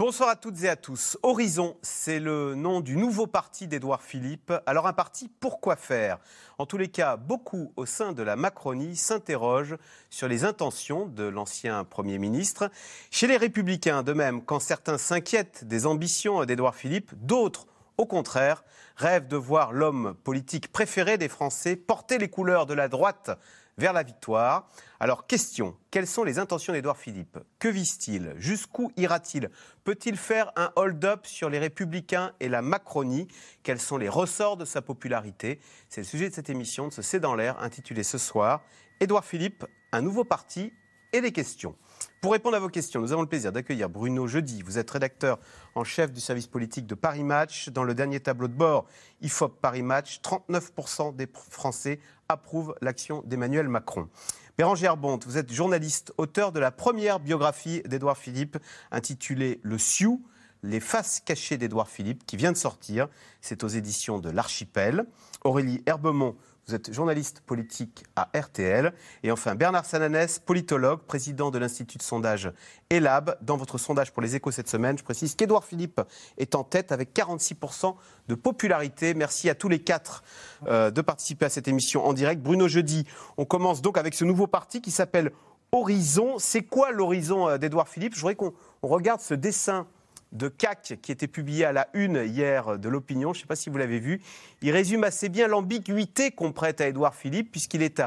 Bonsoir à toutes et à tous. Horizon, c'est le nom du nouveau parti d'Édouard Philippe. Alors un parti, pourquoi faire? En tous les cas, beaucoup au sein de la Macronie s'interrogent sur les intentions de l'ancien Premier ministre. Chez les Républicains, de même, quand certains s'inquiètent des ambitions d'Édouard Philippe, d'autres, au contraire, rêvent de voir l'homme politique préféré des Français porter les couleurs de la droite vers la victoire. Alors, question, quelles sont les intentions d'Édouard Philippe? Que vise-t-il? Jusqu'où ira-t-il? Peut-il faire un hold-up sur les Républicains et la Macronie? Quels sont les ressorts de sa popularité? C'est le sujet de cette émission de ce C'est dans l'air, intitulée ce soir Édouard Philippe, un nouveau parti et des questions. Pour répondre à vos questions, nous avons le plaisir d'accueillir Bruno Jeudi. Vous êtes rédacteur en chef du service politique de Paris Match. Dans le dernier tableau de bord IFOP Paris Match, 39% des Français approuvent l'action d'Emmanuel Macron. Bérangère Bonte, vous êtes journaliste, auteur de la première biographie d'Édouard Philippe intitulée Le Sioux, les faces cachées d'Édouard Philippe, qui vient de sortir. C'est aux éditions de l'Archipel. Aurélie Herbemont, vous êtes journaliste politique à RTL. Et enfin, Bernard Sananès, politologue, président de l'Institut de sondage ELAB. Dans votre sondage pour les échos cette semaine, je précise qu'Édouard Philippe est en tête avec 46% de popularité. Merci à tous les quatre euh, de participer à cette émission en direct. Bruno Jeudi, on commence donc avec ce nouveau parti qui s'appelle Horizon. C'est quoi l'horizon euh, d'Édouard Philippe? Je voudrais qu'on regarde ce dessin de CAC qui était publié à la une hier de l'opinion. Je ne sais pas si vous l'avez vu. Il résume assez bien l'ambiguïté qu'on prête à Édouard Philippe, puisqu'il est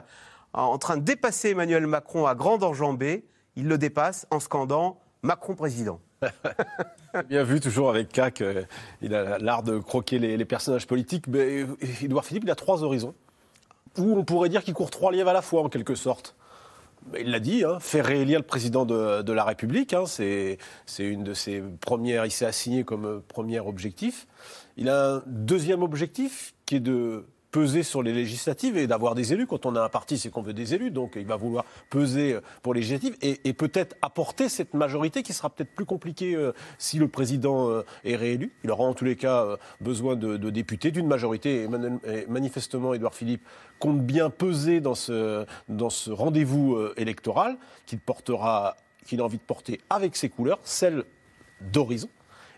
en train de dépasser Emmanuel Macron à grande enjambée. Il le dépasse en scandant Macron président. Bien vu, toujours avec CAC. Euh, il a l'art de croquer les, personnages politiques. Mais Édouard Philippe, il a trois horizons. Ou on pourrait dire qu'il court trois lièvres à la fois, en quelque sorte il l'a dit, hein, faire réélire le président de, la République, hein, c'est une de ses premières, il s'est assigné comme premier objectif. Il a un deuxième objectif qui est de peser sur les législatives et d'avoir des élus. Quand on a un parti, c'est qu'on veut des élus, donc il va vouloir peser pour les législatives et, peut-être apporter cette majorité qui sera peut-être plus compliquée euh, si le président euh, est réélu. Il aura en tous les cas euh, besoin de, députés, d'une majorité. Et, manifestement, Édouard Philippe compte bien peser dans ce, dans ce rendez-vous électoral qu'il portera, qu'il a envie de porter avec ses couleurs, celles d'horizon.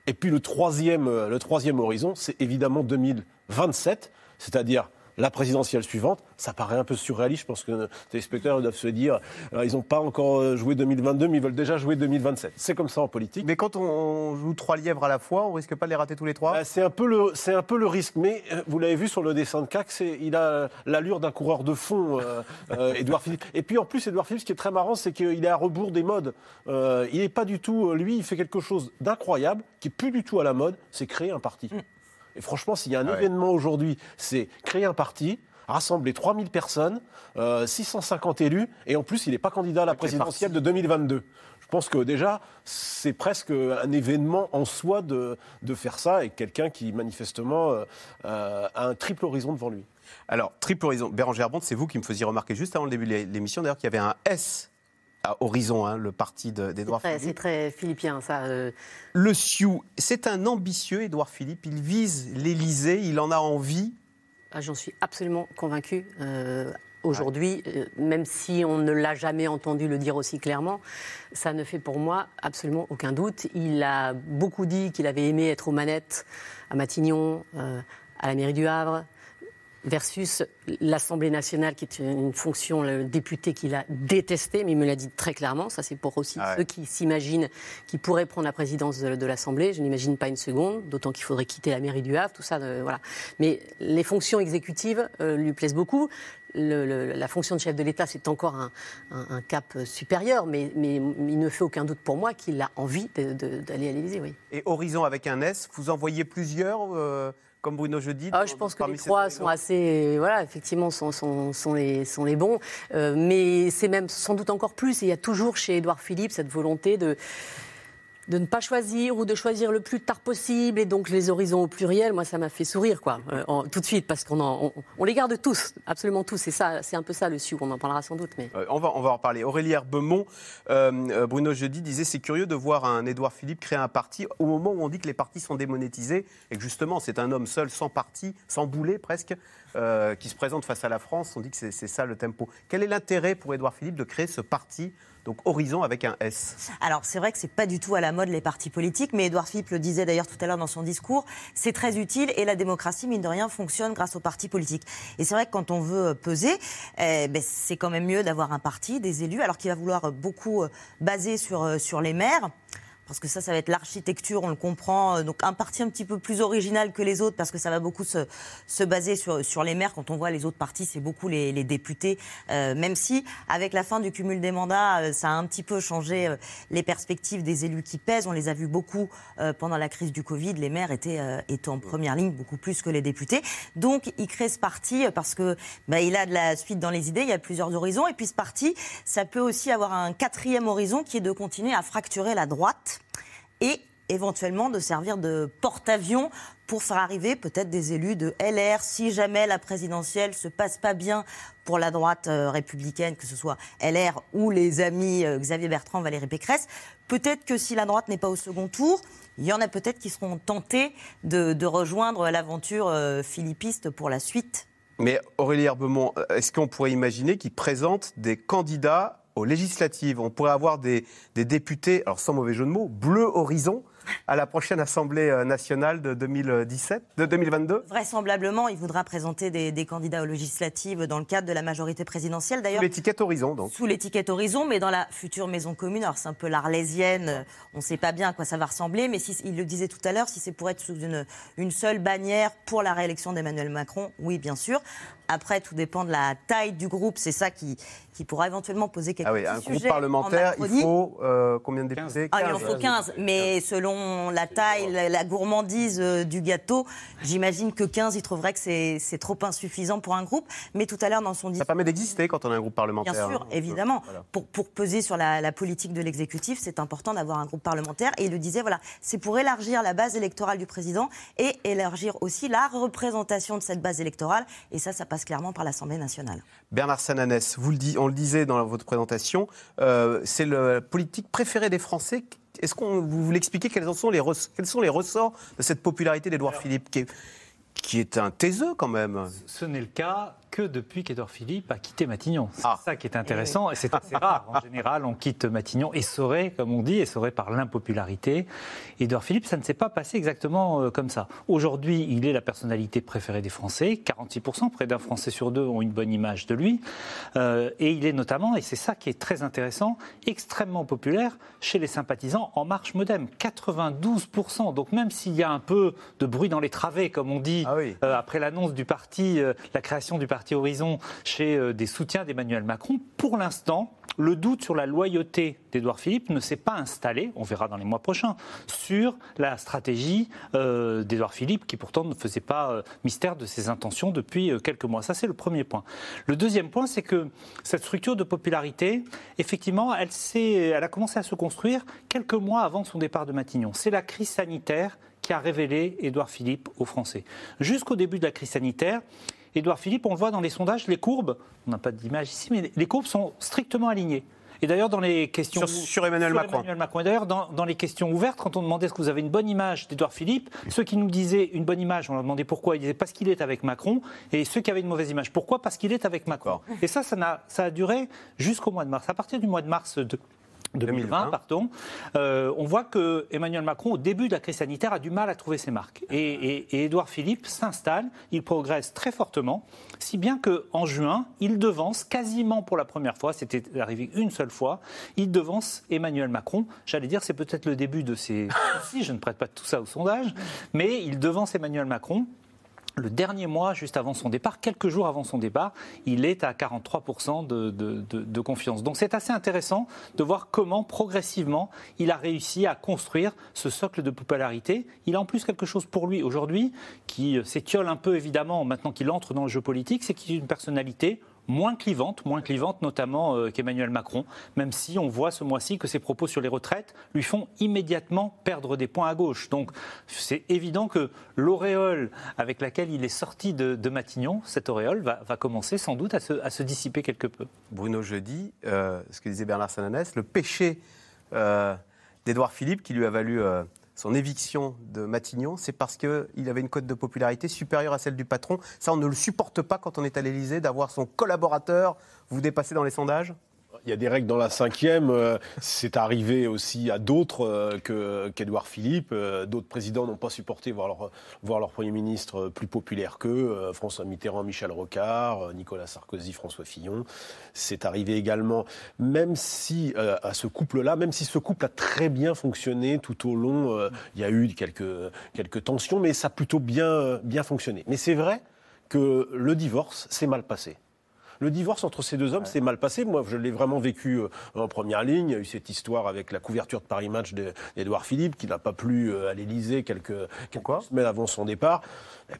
Et puis le troisième, le troisième horizon, c'est évidemment 2027 c'est-à-dire la présidentielle suivante, ça paraît un peu surréaliste. Je pense que les téléspectateurs doivent se dire euh, ils n'ont pas encore euh, joué 2022, mais ils veulent déjà jouer 2027. C'est comme ça en politique. Mais quand on joue trois lièvres à la fois, on risque pas de les rater tous les trois? Euh, C'est un, peu le, un peu le risque. Mais vous l'avez vu sur le dessin de CAC, il a l'allure d'un coureur de fond, Edouard Philippe. Et puis en plus, Edouard Philippe, ce qui est très marrant, c'est qu'il est à rebours des modes. il n'est pas du tout. Lui, il fait quelque chose d'incroyable, qui est plus du tout à la mode c'est créer un parti. Et franchement, s'il y a un événement aujourd'hui, c'est créer un parti, rassembler 3000 personnes, 650 euh, élus, et en plus, il n'est pas candidat à la présidentielle de 2022. Je pense que déjà, c'est presque un événement en soi de, de faire ça, et quelqu'un qui, manifestement, euh, euh, a un triple horizon devant lui. Alors, triple horizon. Bérangère Bond, c'est vous qui me faisiez remarquer juste avant le début de l'émission, d'ailleurs, qu'il y avait un S à Horizon, hein, le parti d'Edouard Philippe. C'est très philippien, ça. Euh. Le Sioux, c'est un ambitieux, Édouard Philippe. Il vise l'Élysée, il en a envie. Ah, j'en suis absolument convaincu. Euh, aujourd'hui, euh, même si on ne l'a jamais entendu le dire aussi clairement, ça ne fait pour moi absolument aucun doute. Il a beaucoup dit qu'il avait aimé être aux manettes à Matignon, à la mairie du Havre, versus l'Assemblée nationale, qui est une fonction, le député qu'il a détesté, mais il me l'a dit très clairement. Ça, c'est pour aussi ah ceux qui s'imaginent qu'il pourrait prendre la présidence de, l'Assemblée. Je n'imagine pas une seconde, d'autant qu'il faudrait quitter la mairie du Havre, tout ça. voilà. Mais les fonctions exécutives euh, lui plaisent beaucoup. la fonction de chef de l'État, c'est encore un, cap supérieur, mais, mais, il ne fait aucun doute pour moi qu'il a envie d'aller à l'Élysée. Oui. Et Horizon avec un S, vous en voyez plusieurs euh, comme Bruno Jeudi ah, Je pense que les trois sont assez, voilà, effectivement, sont, sont, sont, les, sont les bons. Euh, mais c'est même sans doute encore plus. il y a toujours chez Édouard Philippe cette volonté de de ne pas choisir ou de choisir le plus tard possible et donc les horizons au pluriel, moi ça m'a fait sourire quoi, euh, tout de suite parce qu'on les garde tous, absolument tous. C'est ça, c'est un peu ça le Sioux. On en parlera sans doute, mais Euh, on, va, en reparler. Aurélie Herbemont, euh, euh, Bruno Jeudi disait c'est curieux de voir un Édouard Philippe créer un parti au moment où on dit que les partis sont démonétisés et que justement c'est un homme seul, sans parti, sans boulet presque, qui se présente face à la France. On dit que c'est ça le tempo. Quel est l'intérêt pour Édouard Philippe de créer ce parti, donc Horizon avec un S Alors c'est vrai que c'est pas du tout à la mode les partis politiques, mais Édouard Philippe le disait d'ailleurs tout à l'heure dans son discours, c'est très utile et la démocratie mine de rien fonctionne grâce aux partis politiques. Et c'est vrai que quand on veut peser, eh ben, c'est quand même mieux d'avoir un parti, des élus, alors qu'il va vouloir beaucoup euh, baser sur euh, sur les maires. Parce que ça, ça va être l'architecture, on le comprend. Euh, Donc un parti un petit peu plus original que les autres, parce que ça va beaucoup se, se baser sur, sur les maires. Quand on voit les autres partis, c'est beaucoup les, les députés. Euh, même si, avec la fin du cumul des mandats, euh, ça a un petit peu changé euh, les perspectives des élus qui pèsent. On les a vus beaucoup pendant la crise du Covid. Les maires étaient, étaient en première ligne, beaucoup plus que les députés. Donc il crée ce parti parce que bah, il a de la suite dans les idées. Il y a plusieurs horizons. Et puis ce parti, ça peut aussi avoir un quatrième horizon qui est de continuer à fracturer la droite et éventuellement de servir de porte-avions pour faire arriver peut-être des élus de LR si jamais la présidentielle se passe pas bien pour la droite euh, républicaine, que ce soit LR ou les amis euh, Xavier Bertrand, Valérie Pécresse. Peut-être que si la droite n'est pas au second tour, il y en a peut-être qui seront tentés de, rejoindre l'aventure euh, philippiste pour la suite. Mais Aurélie Herbemont, est-ce qu'on pourrait imaginer qu'il présente des candidats aux législatives On pourrait avoir des, des députés, alors sans mauvais jeu de mots, bleu horizon à la prochaine Assemblée euh, nationale de 2017, de 2022 Vraisemblablement, il voudra présenter des, des candidats aux législatives dans le cadre de la majorité présidentielle. D'ailleurs, L'étiquette horizon, donc. sous l'étiquette Horizon, mais dans la future maison commune. Alors c'est un peu l'arlésienne, on ne sait pas bien à quoi ça va ressembler, mais si, il le disait tout à l'heure, si c'est pour être sous une, une seule bannière pour la réélection d'Emmanuel Macron, oui, bien sûr. Après, tout dépend de la taille du groupe, c'est ça qui, qui pourra éventuellement poser quelques Ah oui, un groupe parlementaire, il faut euh, combien de députés Ah, il en 15. faut 15, mais selon la taille, la, la gourmandise euh, du gâteau, j'imagine que 15, il trouverait que c'est c'est trop insuffisant pour un groupe. Mais tout à l'heure, dans son discours, Ça permet d'exister quand on a un groupe parlementaire. Bien sûr, hein. évidemment. Voilà. Pour, pour peser sur la, la politique de l'exécutif, c'est important d'avoir un groupe parlementaire. Et il le disait, voilà, c'est pour élargir la base électorale du président et élargir aussi la représentation de cette base électorale. Et ça, ça passe clairement par l'Assemblée nationale. Bernard Sananès, vous le dit, on le disait dans votre présentation, euh, c'est la politique préférée des Français. Est-ce qu'on vous voulez expliquer quels en sont les res- quels sont les ressorts de cette popularité d'Édouard Philippe, qui est, qui est un taiseux quand même? Ce n'est le cas que depuis qu'Edouard Philippe a quitté Matignon. C'est Ah. ça qui est intéressant et c'est assez rare. En général, on quitte Matignon essoré, comme on dit, essoré par l'impopularité. Édouard Philippe, ça ne s'est pas passé exactement euh, comme ça. Aujourd'hui, il est la personnalité préférée des Français. 46%, près d'un Français sur deux ont une bonne image de lui. Euh, et il est notamment, et c'est ça qui est très intéressant, extrêmement populaire chez les sympathisants En Marche Modem. 92%. Donc même s'il y a un peu de bruit dans les travées, comme on dit, Ah oui. euh, après l'annonce du parti, euh, la création du parti Horizon chez euh, des soutiens d'Emmanuel Macron, pour l'instant, le doute sur la loyauté d'Édouard Philippe ne s'est pas installé, on verra dans les mois prochains, sur la stratégie euh, d'Édouard Philippe, qui pourtant ne faisait pas euh, mystère de ses intentions depuis quelques mois. Ça, c'est le premier point. Le deuxième point, c'est que cette structure de popularité, effectivement, elle, elle a commencé à se construire quelques mois avant son départ de Matignon. C'est la crise sanitaire qui a révélé Édouard Philippe aux Français. Jusqu'au début de la crise sanitaire, Édouard Philippe, on le voit dans les sondages, les courbes, on n'a pas d'image ici, mais les courbes sont strictement alignées. Et d'ailleurs, dans les questions. Sur- sur Emmanuel Macron. Emmanuel Macron. Et d'ailleurs, dans, dans les questions ouvertes, quand on demandait est-ce que vous avez une bonne image d'Édouard Philippe, ceux qui nous disaient une bonne image, on leur demandait pourquoi, ils disaient parce qu'il est avec Macron. Et ceux qui avaient une mauvaise image, pourquoi? Parce qu'il est avec Macron. Et ça, ça, a duré jusqu'au mois de mars. À partir du mois de mars de. 2020, 2020. pardon, euh, on voit que Emmanuel Macron, au début de la crise sanitaire, a du mal à trouver ses marques. Et, et, et Édouard Philippe s'installe, il progresse très fortement, si bien qu'en juin, il devance quasiment pour la première fois, c'était arrivé une seule fois, il devance Emmanuel Macron. J'allais dire, c'est peut-être le début de ses soucis, je ne prête pas tout ça au sondage, mais il devance Emmanuel Macron. Le dernier mois, juste avant son départ, quelques jours avant son départ, il est à 43% de, de- de- de confiance. Donc c'est assez intéressant de voir comment progressivement il a réussi à construire ce socle de popularité. Il a en plus quelque chose pour lui aujourd'hui qui s'étiole un peu évidemment maintenant qu'il entre dans le jeu politique, c'est qu'il est une personnalité moins clivante, moins clivante notamment euh, qu'Emmanuel Macron, même si on voit ce mois-ci que ses propos sur les retraites lui font immédiatement perdre des points à gauche. Donc c'est évident que l'auréole avec laquelle il est sorti de, Matignon, cette auréole, va, commencer sans doute à se, dissiper quelque peu. Bruno Jeudi, euh, ce que disait Bernard Sananès, le péché euh, d'Édouard Philippe qui lui a valu son éviction de Matignon, c'est parce qu'il avait une cote de popularité supérieure à celle du patron. Ça, on ne le supporte pas quand on est à l'Élysée, d'avoir son collaborateur vous dépasser dans les sondages? Y a des règles dans la cinquième. Euh, c'est arrivé aussi à d'autres euh, qu'Edouard Philippe. Euh, d'autres présidents n'ont pas supporté voir leur, voir leur Premier ministre plus populaire qu'eux. François Mitterrand, Michel Rocard, Nicolas Sarkozy, François Fillon. C'est arrivé également, même si à ce couple-là, même si ce couple a très bien fonctionné tout au long, il y a eu quelques, quelques tensions, mais ça a plutôt bien, bien fonctionné. Mais c'est vrai que le divorce s'est mal passé. Le divorce entre ces deux hommes s'est mal passé. Moi, je l'ai vraiment vécu euh, en première ligne. Il y a eu cette histoire avec la couverture de Paris Match d'Edouard Philippe, qui n'a pas plu euh, à l'Élysée quelques, semaines avant son départ.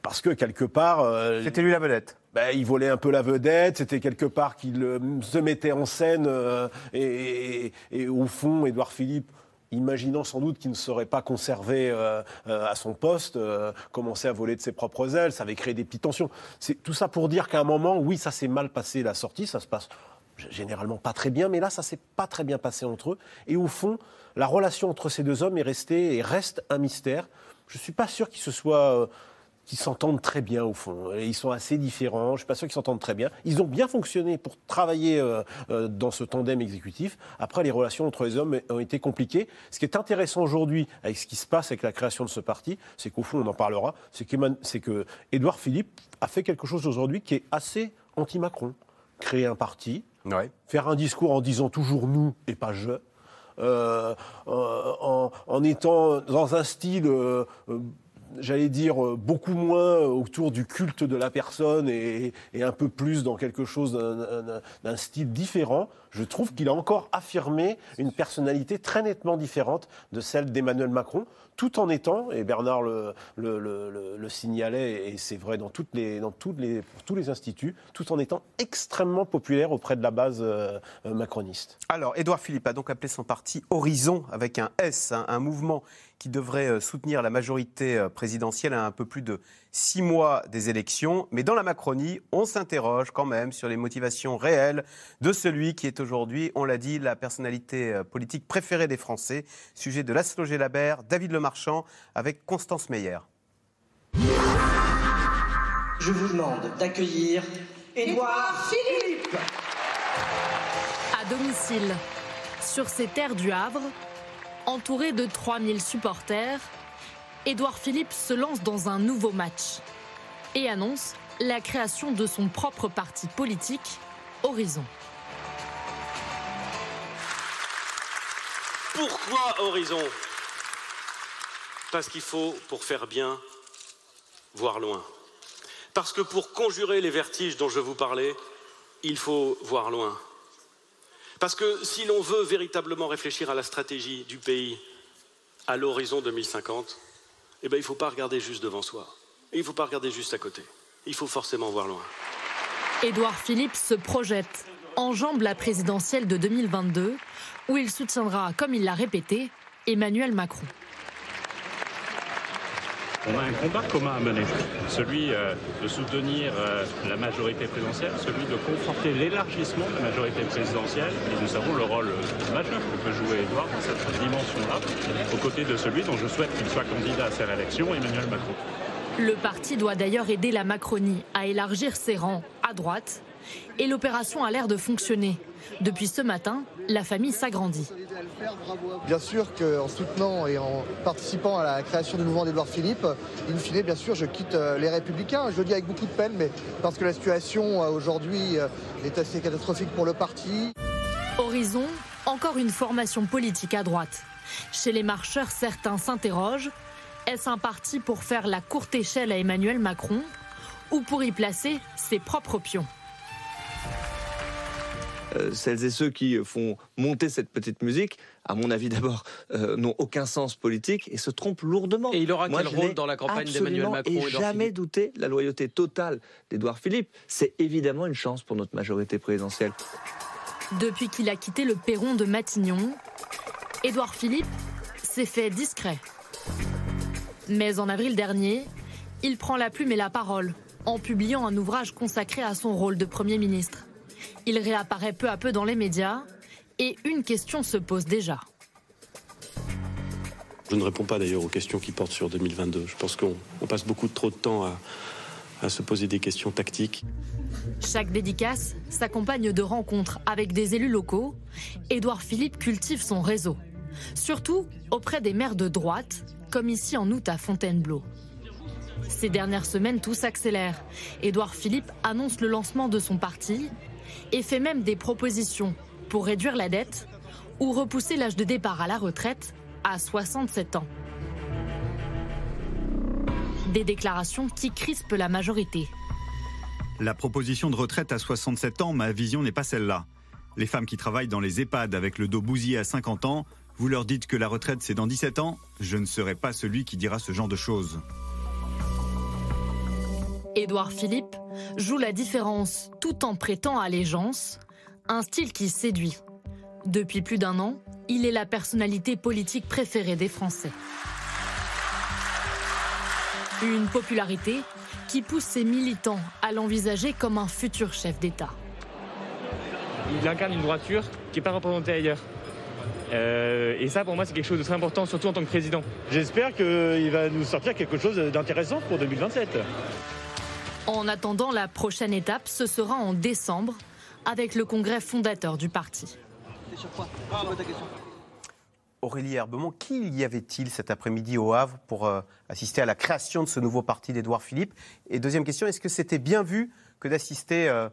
Parce que quelque part. Euh, C'était lui la vedette. Ben, il volait un peu la vedette, c'était quelque part qu'il se mettait en scène et, et, au fond, Édouard Philippe imaginant sans doute qu'il ne serait pas conservé euh, euh, à son poste, euh, commençait à voler de ses propres ailes, ça avait créé des petites tensions. C'est tout ça pour dire qu'à un moment, oui, ça s'est mal passé la sortie, ça se passe généralement pas très bien, mais là, ça s'est pas très bien passé entre eux. Et au fond, la relation entre ces deux hommes est restée et reste un mystère. Je suis pas sûr qu'il se soit qui s'entendent très bien au fond. ils sont assez différents, je ne suis pas sûr qu'ils s'entendent très bien. Ils ont bien fonctionné pour travailler euh, euh, dans ce tandem exécutif. Après, les relations entre les hommes ont été compliquées. Ce qui est intéressant aujourd'hui avec ce qui se passe avec la création de ce parti, c'est qu'au fond, on en parlera, c'est que Édouard Philippe a fait quelque chose aujourd'hui qui est assez anti-Macron. Créer un parti, faire un discours en disant toujours nous et pas je. Euh, en, en, étant dans un style j'allais dire, euh, beaucoup moins autour du culte de la personne et, un peu plus dans quelque chose d'un style différent, je trouve qu'il a encore affirmé une personnalité très nettement différente de celle d'Emmanuel Macron, tout en étant, et Bernard le, signalait, et c'est vrai dans, les, tous les instituts, tout en étant extrêmement populaire auprès de la base euh, macroniste. Alors, Édouard Philippe a donc appelé son parti Horizon avec un S, hein, un mouvement qui devrait euh, soutenir la majorité euh, présidentielle à un peu plus de six mois des élections. Mais dans la Macronie, on s'interroge quand même sur les motivations réelles de celui qui est aujourd'hui, on l'a dit, la personnalité euh, politique préférée des Français. Sujet de Laszlo Labert, David Lemarchand, avec Constance Meyer. Je vous demande d'accueillir Édouard Philippe. À domicile, sur ces terres du Havre, entouré de 3000 supporters, Édouard Philippe se lance dans un nouveau match et annonce la création de son propre parti politique, Horizon. Pourquoi Horizon? Parce qu'il faut, pour faire bien, voir loin. Parce que pour conjurer les vertiges dont je vous parlais, il faut voir loin. Parce que si l'on veut véritablement réfléchir à la stratégie du pays à l'horizon 2050, eh bien, il ne faut pas regarder juste devant soi. il ne faut pas regarder juste à côté. Il faut forcément voir loin. Édouard Philippe se projette, enjambe la présidentielle de 2022, où il soutiendra, comme il l'a répété, Emmanuel Macron. On a un combat commun à mener, celui euh, de soutenir euh, la majorité présidentielle, celui de conforter l'élargissement de la majorité présidentielle, et nous savons le rôle euh, majeur que peut jouer Edouard dans cette dimension-là, aux côtés de celui dont je souhaite qu'il soit candidat à ces réélections, Emmanuel Macron. Le parti doit d'ailleurs aider la Macronie à élargir ses rangs à droite, et l'opération a l'air de fonctionner. Depuis ce matin, la famille s'agrandit. Bien sûr qu'en soutenant et en participant à la création du mouvement d'Edouard Philippe, in fine, bien sûr, je quitte euh, les Républicains. Je le dis avec beaucoup de peine, mais parce que la situation euh, aujourd'hui euh, est assez catastrophique pour le parti. Horizon, encore une formation politique à droite. Chez les marcheurs, certains s'interrogent. Est-ce un parti pour faire la courte échelle à Emmanuel Macron ou pour y placer ses propres pions? Euh, celles et ceux qui font monter cette petite musique, à mon avis d'abord, euh, n'ont aucun sens politique et se trompent lourdement. Et il aura Moi, quel je rôle dans la campagne d'Emmanuel absolument Macron et jamais Philippe douté de la loyauté totale d'Édouard Philippe. C'est évidemment une chance pour notre majorité présidentielle. Depuis qu'il a quitté le perron de Matignon, Édouard Philippe s'est fait discret. Mais en avril dernier, il prend la plume et la parole en publiant un ouvrage consacré à son rôle de Premier ministre. Il réapparaît peu à peu dans les médias et une question se pose déjà. Je ne réponds pas d'ailleurs aux questions qui portent sur 2022. Je pense qu'on on passe beaucoup trop de temps à, à se poser des questions tactiques. Chaque dédicace s'accompagne de rencontres avec des élus locaux. Édouard Philippe cultive son réseau, surtout auprès des maires de droite, comme ici en août à Fontainebleau. Ces dernières semaines, tout s'accélère. Édouard Philippe annonce le lancement de son parti et fait même des propositions pour réduire la dette ou repousser l'âge de départ à la retraite à 67 ans. Des déclarations qui crispent la majorité. La proposition de retraite à 67 ans, ma vision n'est pas celle-là. Les femmes qui travaillent dans les EHPAD avec le dos bousillé à 50 ans, vous leur dites que la retraite c'est dans 17 ans, je ne serai pas celui qui dira ce genre de choses. Édouard Philippe joue la différence tout en prêtant allégeance, un style qui séduit. Depuis plus d'un an, il est la personnalité politique préférée des Français. Une popularité qui pousse ses militants à l'envisager comme un futur chef d'État. Il incarne une droiture qui n'est pas représentée ailleurs. Euh, et ça, pour moi, c'est quelque chose de très important, surtout en tant que président. J'espère qu'il va nous sortir quelque chose d'intéressant pour 2027. En attendant, la prochaine étape, ce sera en décembre, avec le congrès fondateur du parti. Aurélie Herbemont, qui y avait-il cet après-midi au Havre pour euh, assister à la création de ce nouveau parti d'Édouard Philippe? Et deuxième question, est-ce que c'était bien vu que d'assister euh,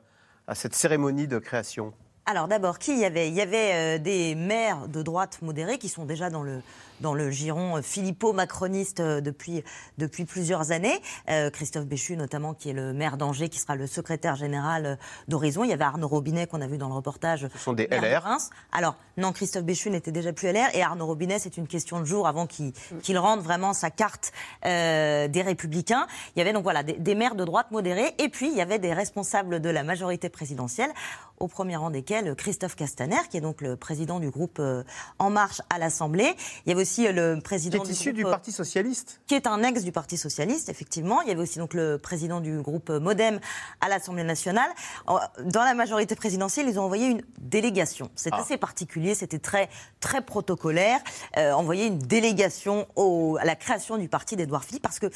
à cette cérémonie de création? Alors d'abord, qui y avait? Il y avait euh, des maires de droite modérés qui sont déjà dans le, dans le giron euh, philippo-macroniste euh, depuis, depuis plusieurs années. Euh, Christophe Béchu notamment, qui est le maire d'Angers, qui sera le secrétaire général d'Horizon. Il y avait Arnaud Robinet qu'on a vu dans le reportage. Ce sont des LR. Alors non, Christophe Béchu n'était déjà plus LR et Arnaud Robinet, c'est une question de jour avant qu'il qu'il rende vraiment sa carte euh, des Républicains. Il y avait donc voilà des, des maires de droite modérés et puis il y avait des responsables de la majorité présidentielle, au premier rang desquels Christophe Castaner, qui est donc le président du groupe euh, En Marche à l'Assemblée. Il y avait aussi euh, le Qui président est issu groupe, du euh, Parti Socialiste qui est un ex du Parti Socialiste, effectivement. Il y avait aussi donc le président du groupe Modem à l'Assemblée nationale. Dans la majorité présidentielle, ils ont envoyé une délégation. C'est Ah. assez particulier, c'était très, très protocolaire. Euh, envoyer une délégation au- à la création du parti d'Édouard Philippe parce que.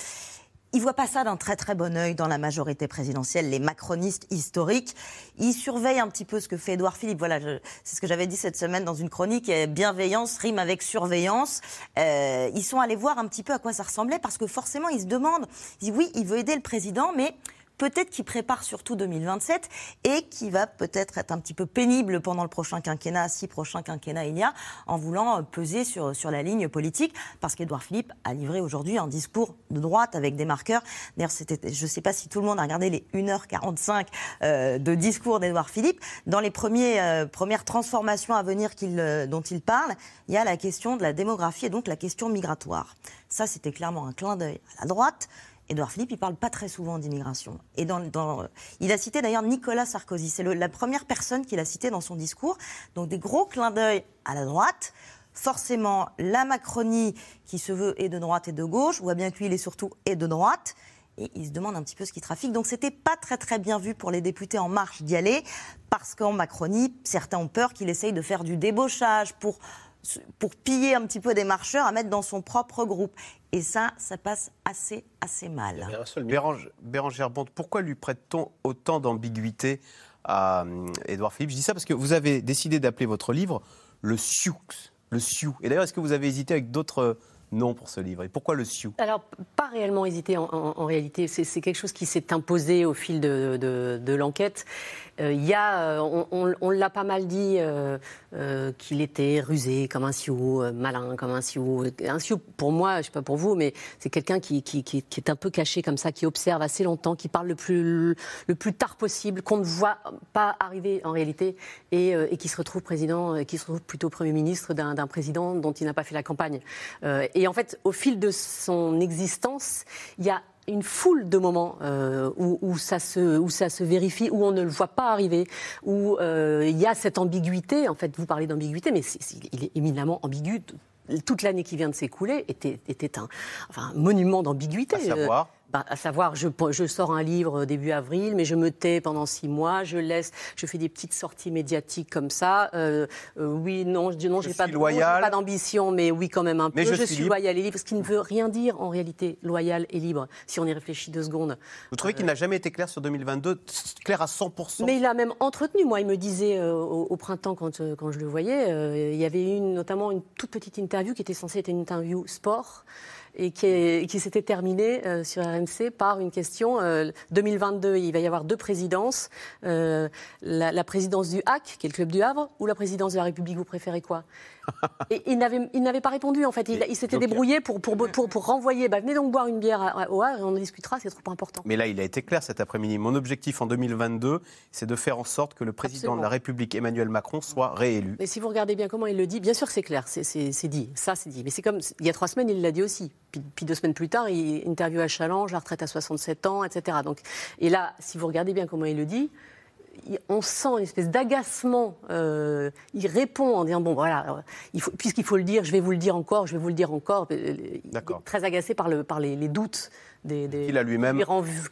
Ils voient pas ça d'un très très bon œil dans la majorité présidentielle. Les macronistes historiques, ils surveillent un petit peu ce que fait Édouard Philippe. Voilà, c'est ce que j'avais dit cette semaine dans une chronique. Bienveillance rime avec surveillance. Euh, ils sont allés voir un petit peu à quoi ça ressemblait parce que forcément ils se demandent. Ils disent oui, il veut aider le président, mais peut-être qu'il prépare surtout 2027 et qui va peut-être être un petit peu pénible pendant le prochain quinquennat, si prochain quinquennat il y a, en voulant euh, peser sur, sur la ligne politique, parce qu'Édouard Philippe a livré aujourd'hui un discours de droite avec des marqueurs. D'ailleurs, je ne sais pas si tout le monde a regardé les 1h45 euh, de discours d'Édouard Philippe. Dans les euh, premières transformations à venir euh, dont il parle, il y a la question de la démographie et donc la question migratoire. Ça, c'était clairement un clin d'œil à la droite. Édouard Philippe, il parle pas très souvent d'immigration. Et dans, dans- il a cité d'ailleurs Nicolas Sarkozy. C'est la première personne qu'il a cité dans son discours. Donc des gros clins d'œil à la droite. Forcément, la Macronie, qui se veut et de droite et de gauche, voit bien que lui, il est surtout et de droite. Et il se demande un petit peu ce qui trafique. Donc c'était pas très très bien vu pour les députés En Marche d'y aller, parce qu'en Macronie, certains ont peur qu'il essaye de faire du débauchage pour pour piller un petit peu des marcheurs à mettre dans son propre groupe. Et ça, ça passe assez, assez mal. Bérange- Bérangère Bonte, pourquoi lui prête-t-on autant d'ambiguïté à euh, Édouard Philippe? Je dis ça parce que vous avez décidé d'appeler votre livre le Sioux. Le Sioux. Et d'ailleurs, est-ce que vous avez hésité avec d'autres nom pour ce livre Et pourquoi le Sioux? Alors, pas réellement hésité en, réalité. C'est quelque chose qui s'est imposé au fil de, l'enquête. Euh, y a, euh, on, on- on l'a pas mal dit, euh, euh, qu'il était rusé comme un Sioux, malin comme un Sioux. Un Sioux, pour moi, je sais pas pour vous, mais c'est quelqu'un qui, est un peu caché comme ça, qui observe assez longtemps, qui parle le plus, tard possible, qu'on ne voit pas arriver en réalité, et, et qui se retrouve président, qui se retrouve plutôt Premier ministre d'un président dont il n'a pas fait la campagne. Et en fait, au fil de son existence, il y a une foule de moments euh, où, où ça se, où ça se vérifie, où on ne le voit pas arriver, où euh, il y a cette ambiguïté. En fait, vous parlez d'ambiguïté, mais il est éminemment ambigu. Toute l'année qui vient de s'écouler était, était un, enfin, monument d'ambiguïté. À savoir Euh, bah, à savoir, je, je sors un livre début avril, mais je me tais pendant six mois, je laisse, je fais des petites sorties médiatiques comme ça. Euh, euh, oui, non, je dis non, Je j'ai pas, suis d'ambition, mais oui, quand même un Mais peu. je suis libre. loyal et libre, ce qui ne veut rien dire en réalité, loyal et libre, si on y réfléchit deux secondes. Vous trouvez qu'il n'a jamais été clair sur 2022 Clair à 100% Mais il a même entretenu. Moi, il me disait euh, au, au printemps, quand, euh, quand je le voyais, euh, il y avait une, notamment une toute petite interview qui était censée être une interview sport et qui, s'était terminée euh, sur RMC par une question. euh, 2022, il va y avoir deux présidences. Euh, la, la présidence du HAC, qui est le club du Havre, ou la présidence de la République, vous préférez quoi? Et il n'avait, pas répondu, en fait. Il, il s'était débrouillé pour, pour, pour, pour renvoyer. Bah, venez donc boire une bière à- au Havre et on en discutera, c'est trop important. Mais là, il a été clair cet après-midi. Mon objectif en 2022, c'est de faire en sorte que le président Absolument. de la République, Emmanuel Macron, soit réélu. Mais si vous regardez bien comment il le dit, bien sûr que c'est clair, c'est dit, ça c'est dit. Mais c'est comme, il y a trois semaines, il l'a dit aussi. Puis, puis deux semaines plus tard, il interview à Challenge, la retraite à 67 ans, etc. Donc, et là, si vous regardez bien comment il le dit, on sent une espèce d'agacement. euh, il répond en disant bon voilà, puisqu'il faut le dire, je vais vous le dire encore, je vais vous le dire encore. Euh, très agacé par, le, par les, les doutes des, a lui-même.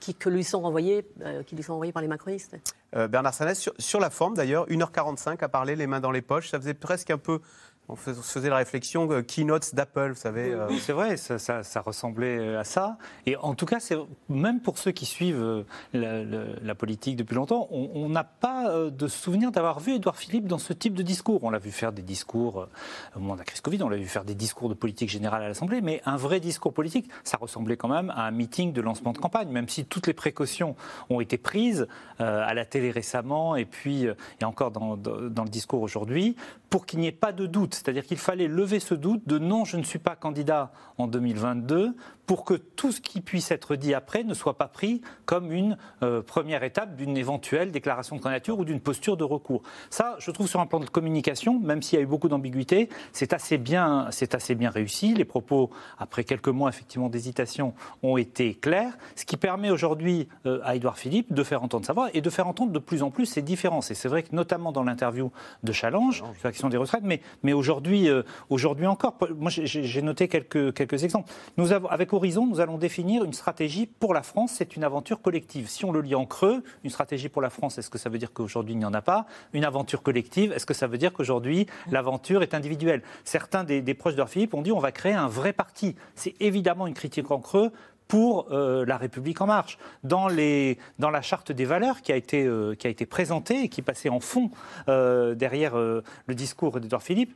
qui lui que sont renvoyés, euh, qui lui sont envoyés par les macronistes. Euh, Bernard Sanès, sur, sur la forme d'ailleurs, 1h45 à parler, les mains dans les poches, ça faisait presque un peu. On faisait la réflexion, keynotes d'Apple, vous savez. euh, c'est vrai, ça, ressemblait à ça. Et en tout cas, c'est même pour ceux qui suivent euh, la, politique depuis longtemps, on n'a pas euh, de souvenir d'avoir vu Édouard Philippe dans ce type de discours. On l'a vu faire des discours au moment de la crise Covid, on l'a vu faire des discours de politique générale à l'Assemblée, mais un vrai discours politique, ça ressemblait quand même à un meeting de lancement de campagne, même si toutes les précautions ont été prises à la télé récemment et puis et encore dans le discours aujourd'hui, pour qu'il n'y ait pas de doute. C'est-à-dire qu'il fallait lever ce doute de non, je ne suis pas candidat en 2022, pour que tout ce qui puisse être dit après ne soit pas pris comme une euh, première étape d'une éventuelle déclaration de candidature ou d'une posture de recours. Ça, je trouve sur un plan de communication, même s'il y a eu beaucoup d'ambiguïté, c'est assez bien, c'est assez bien réussi. Les propos, après quelques mois effectivement d'hésitation, ont été clairs, ce qui permet aujourd'hui euh, à Édouard Philippe de faire entendre sa voix et de faire entendre de plus en plus ses différences. Et c'est vrai que notamment dans l'interview de Challenge sur la question des retraites, mais, mais aujourd'hui, euh, aujourd'hui encore, moi j'ai noté quelques, quelques exemples. Nous avons, avec Horizon, nous allons définir une stratégie pour la France. C'est une aventure collective. Si on le lit en creux, une stratégie pour la France, est-ce que ça veut dire qu'aujourd'hui il n'y en a pas? Une aventure collective, est-ce que ça veut dire qu'aujourd'hui l'aventure est individuelle? Certains des, proches de Philippe ont dit on va créer un vrai parti. C'est évidemment une critique en creux pour euh, la République en marche. Dans, la charte des valeurs qui a été, euh, qui a été présentée et qui passait en fond euh, derrière le discours d'Edouard Philippe,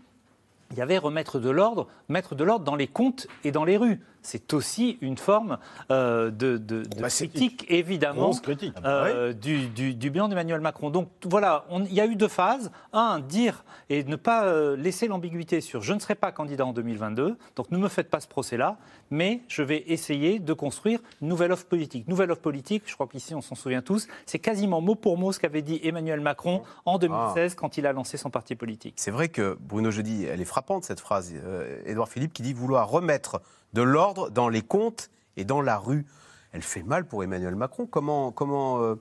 il y avait remettre de l'ordre, mettre de l'ordre dans les comptes et dans les rues. C'est aussi une forme euh, de, de- de critique, évidemment, critique. euh, du, du- du bilan d'Emmanuel Macron. Donc voilà, il y a eu deux phases. Un, dire et ne pas euh, laisser l'ambiguïté sur je ne serai pas candidat en 2022, donc ne me faites pas ce procès-là, mais je vais essayer de construire une nouvelle offre politique. Nouvelle offre politique, je crois qu'ici on s'en souvient tous, c'est quasiment mot pour mot ce qu'avait dit Emmanuel Macron en 2016 quand il a lancé son parti politique. C'est vrai que Bruno Jeudi, elle est frappante cette phrase. Euh, Édouard Philippe qui dit vouloir remettre de l'ordre dans les comptes et dans la rue. Elle fait mal pour Emmanuel Macron. Comment, comment euh,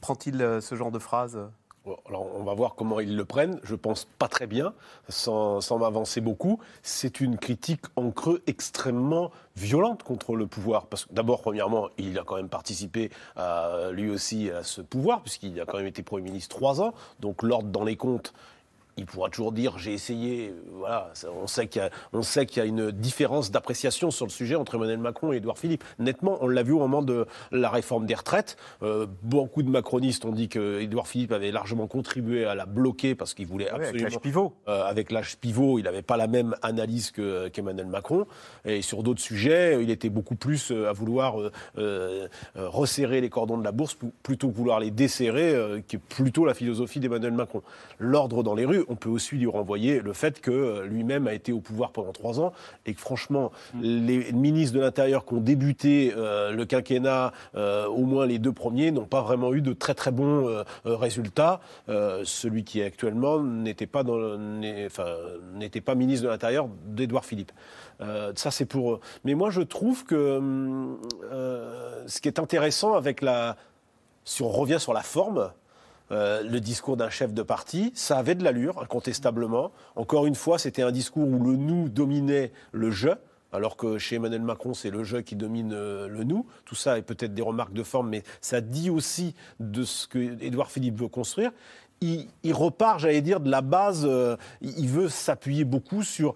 prend-il euh, ce genre de phrase? Alors, on va voir comment ils le prennent. Je pense pas très bien, sans, sans m'avancer beaucoup. C'est une critique en creux extrêmement violente contre le pouvoir. Parce que d'abord, premièrement, il a quand même participé lui aussi à ce pouvoir, puisqu'il a quand même été Premier ministre trois ans. Donc l'ordre dans les comptes, il pourra toujours dire j'ai essayé. euh, Voilà, on sait qu'il y y a une différence d'appréciation sur le sujet entre Emmanuel Macron et Édouard Philippe. Nettement, on l'a vu au moment de la réforme des retraites. Euh, beaucoup de macronistes ont dit que Édouard Philippe avait largement contribué à la bloquer parce qu'il voulait Ah avec absolument. l'âge pivot. Euh, avec l'âge pivot, il n'avait pas la même analyse que- qu'Emmanuel Macron. Et sur d'autres sujets, il était beaucoup plus à vouloir euh, resserrer les cordons de la bourse pl- plutôt que vouloir les desserrer, qui est plutôt la philosophie d'Emmanuel Macron. L'ordre dans les rues, on peut aussi lui renvoyer le fait que euh, lui-même a été au pouvoir pendant trois ans et que franchement, les ministres de l'Intérieur qui ont débuté euh, le quinquennat, euh, au moins les deux premiers, n'ont pas vraiment eu de très très bons euh, résultats. Celui qui est actuellement n'était pas, dans le- n'est- enfin, n'était pas ministre de l'Intérieur d'Édouard Philippe. Ça, c'est pour eux. Mais moi, je trouve que ce qui est intéressant avec la. Si on revient sur la forme, euh, le discours d'un chef de parti, ça avait de l'allure, incontestablement. Encore une fois, c'était un discours où le nous dominait le je. Alors que chez Emmanuel Macron, c'est le je qui domine euh, le nous. Tout ça est peut-être des remarques de forme, mais ça dit aussi de ce que Édouard Philippe veut construire. Il, repart, j'allais dire, de la base. euh, il veut s'appuyer beaucoup sur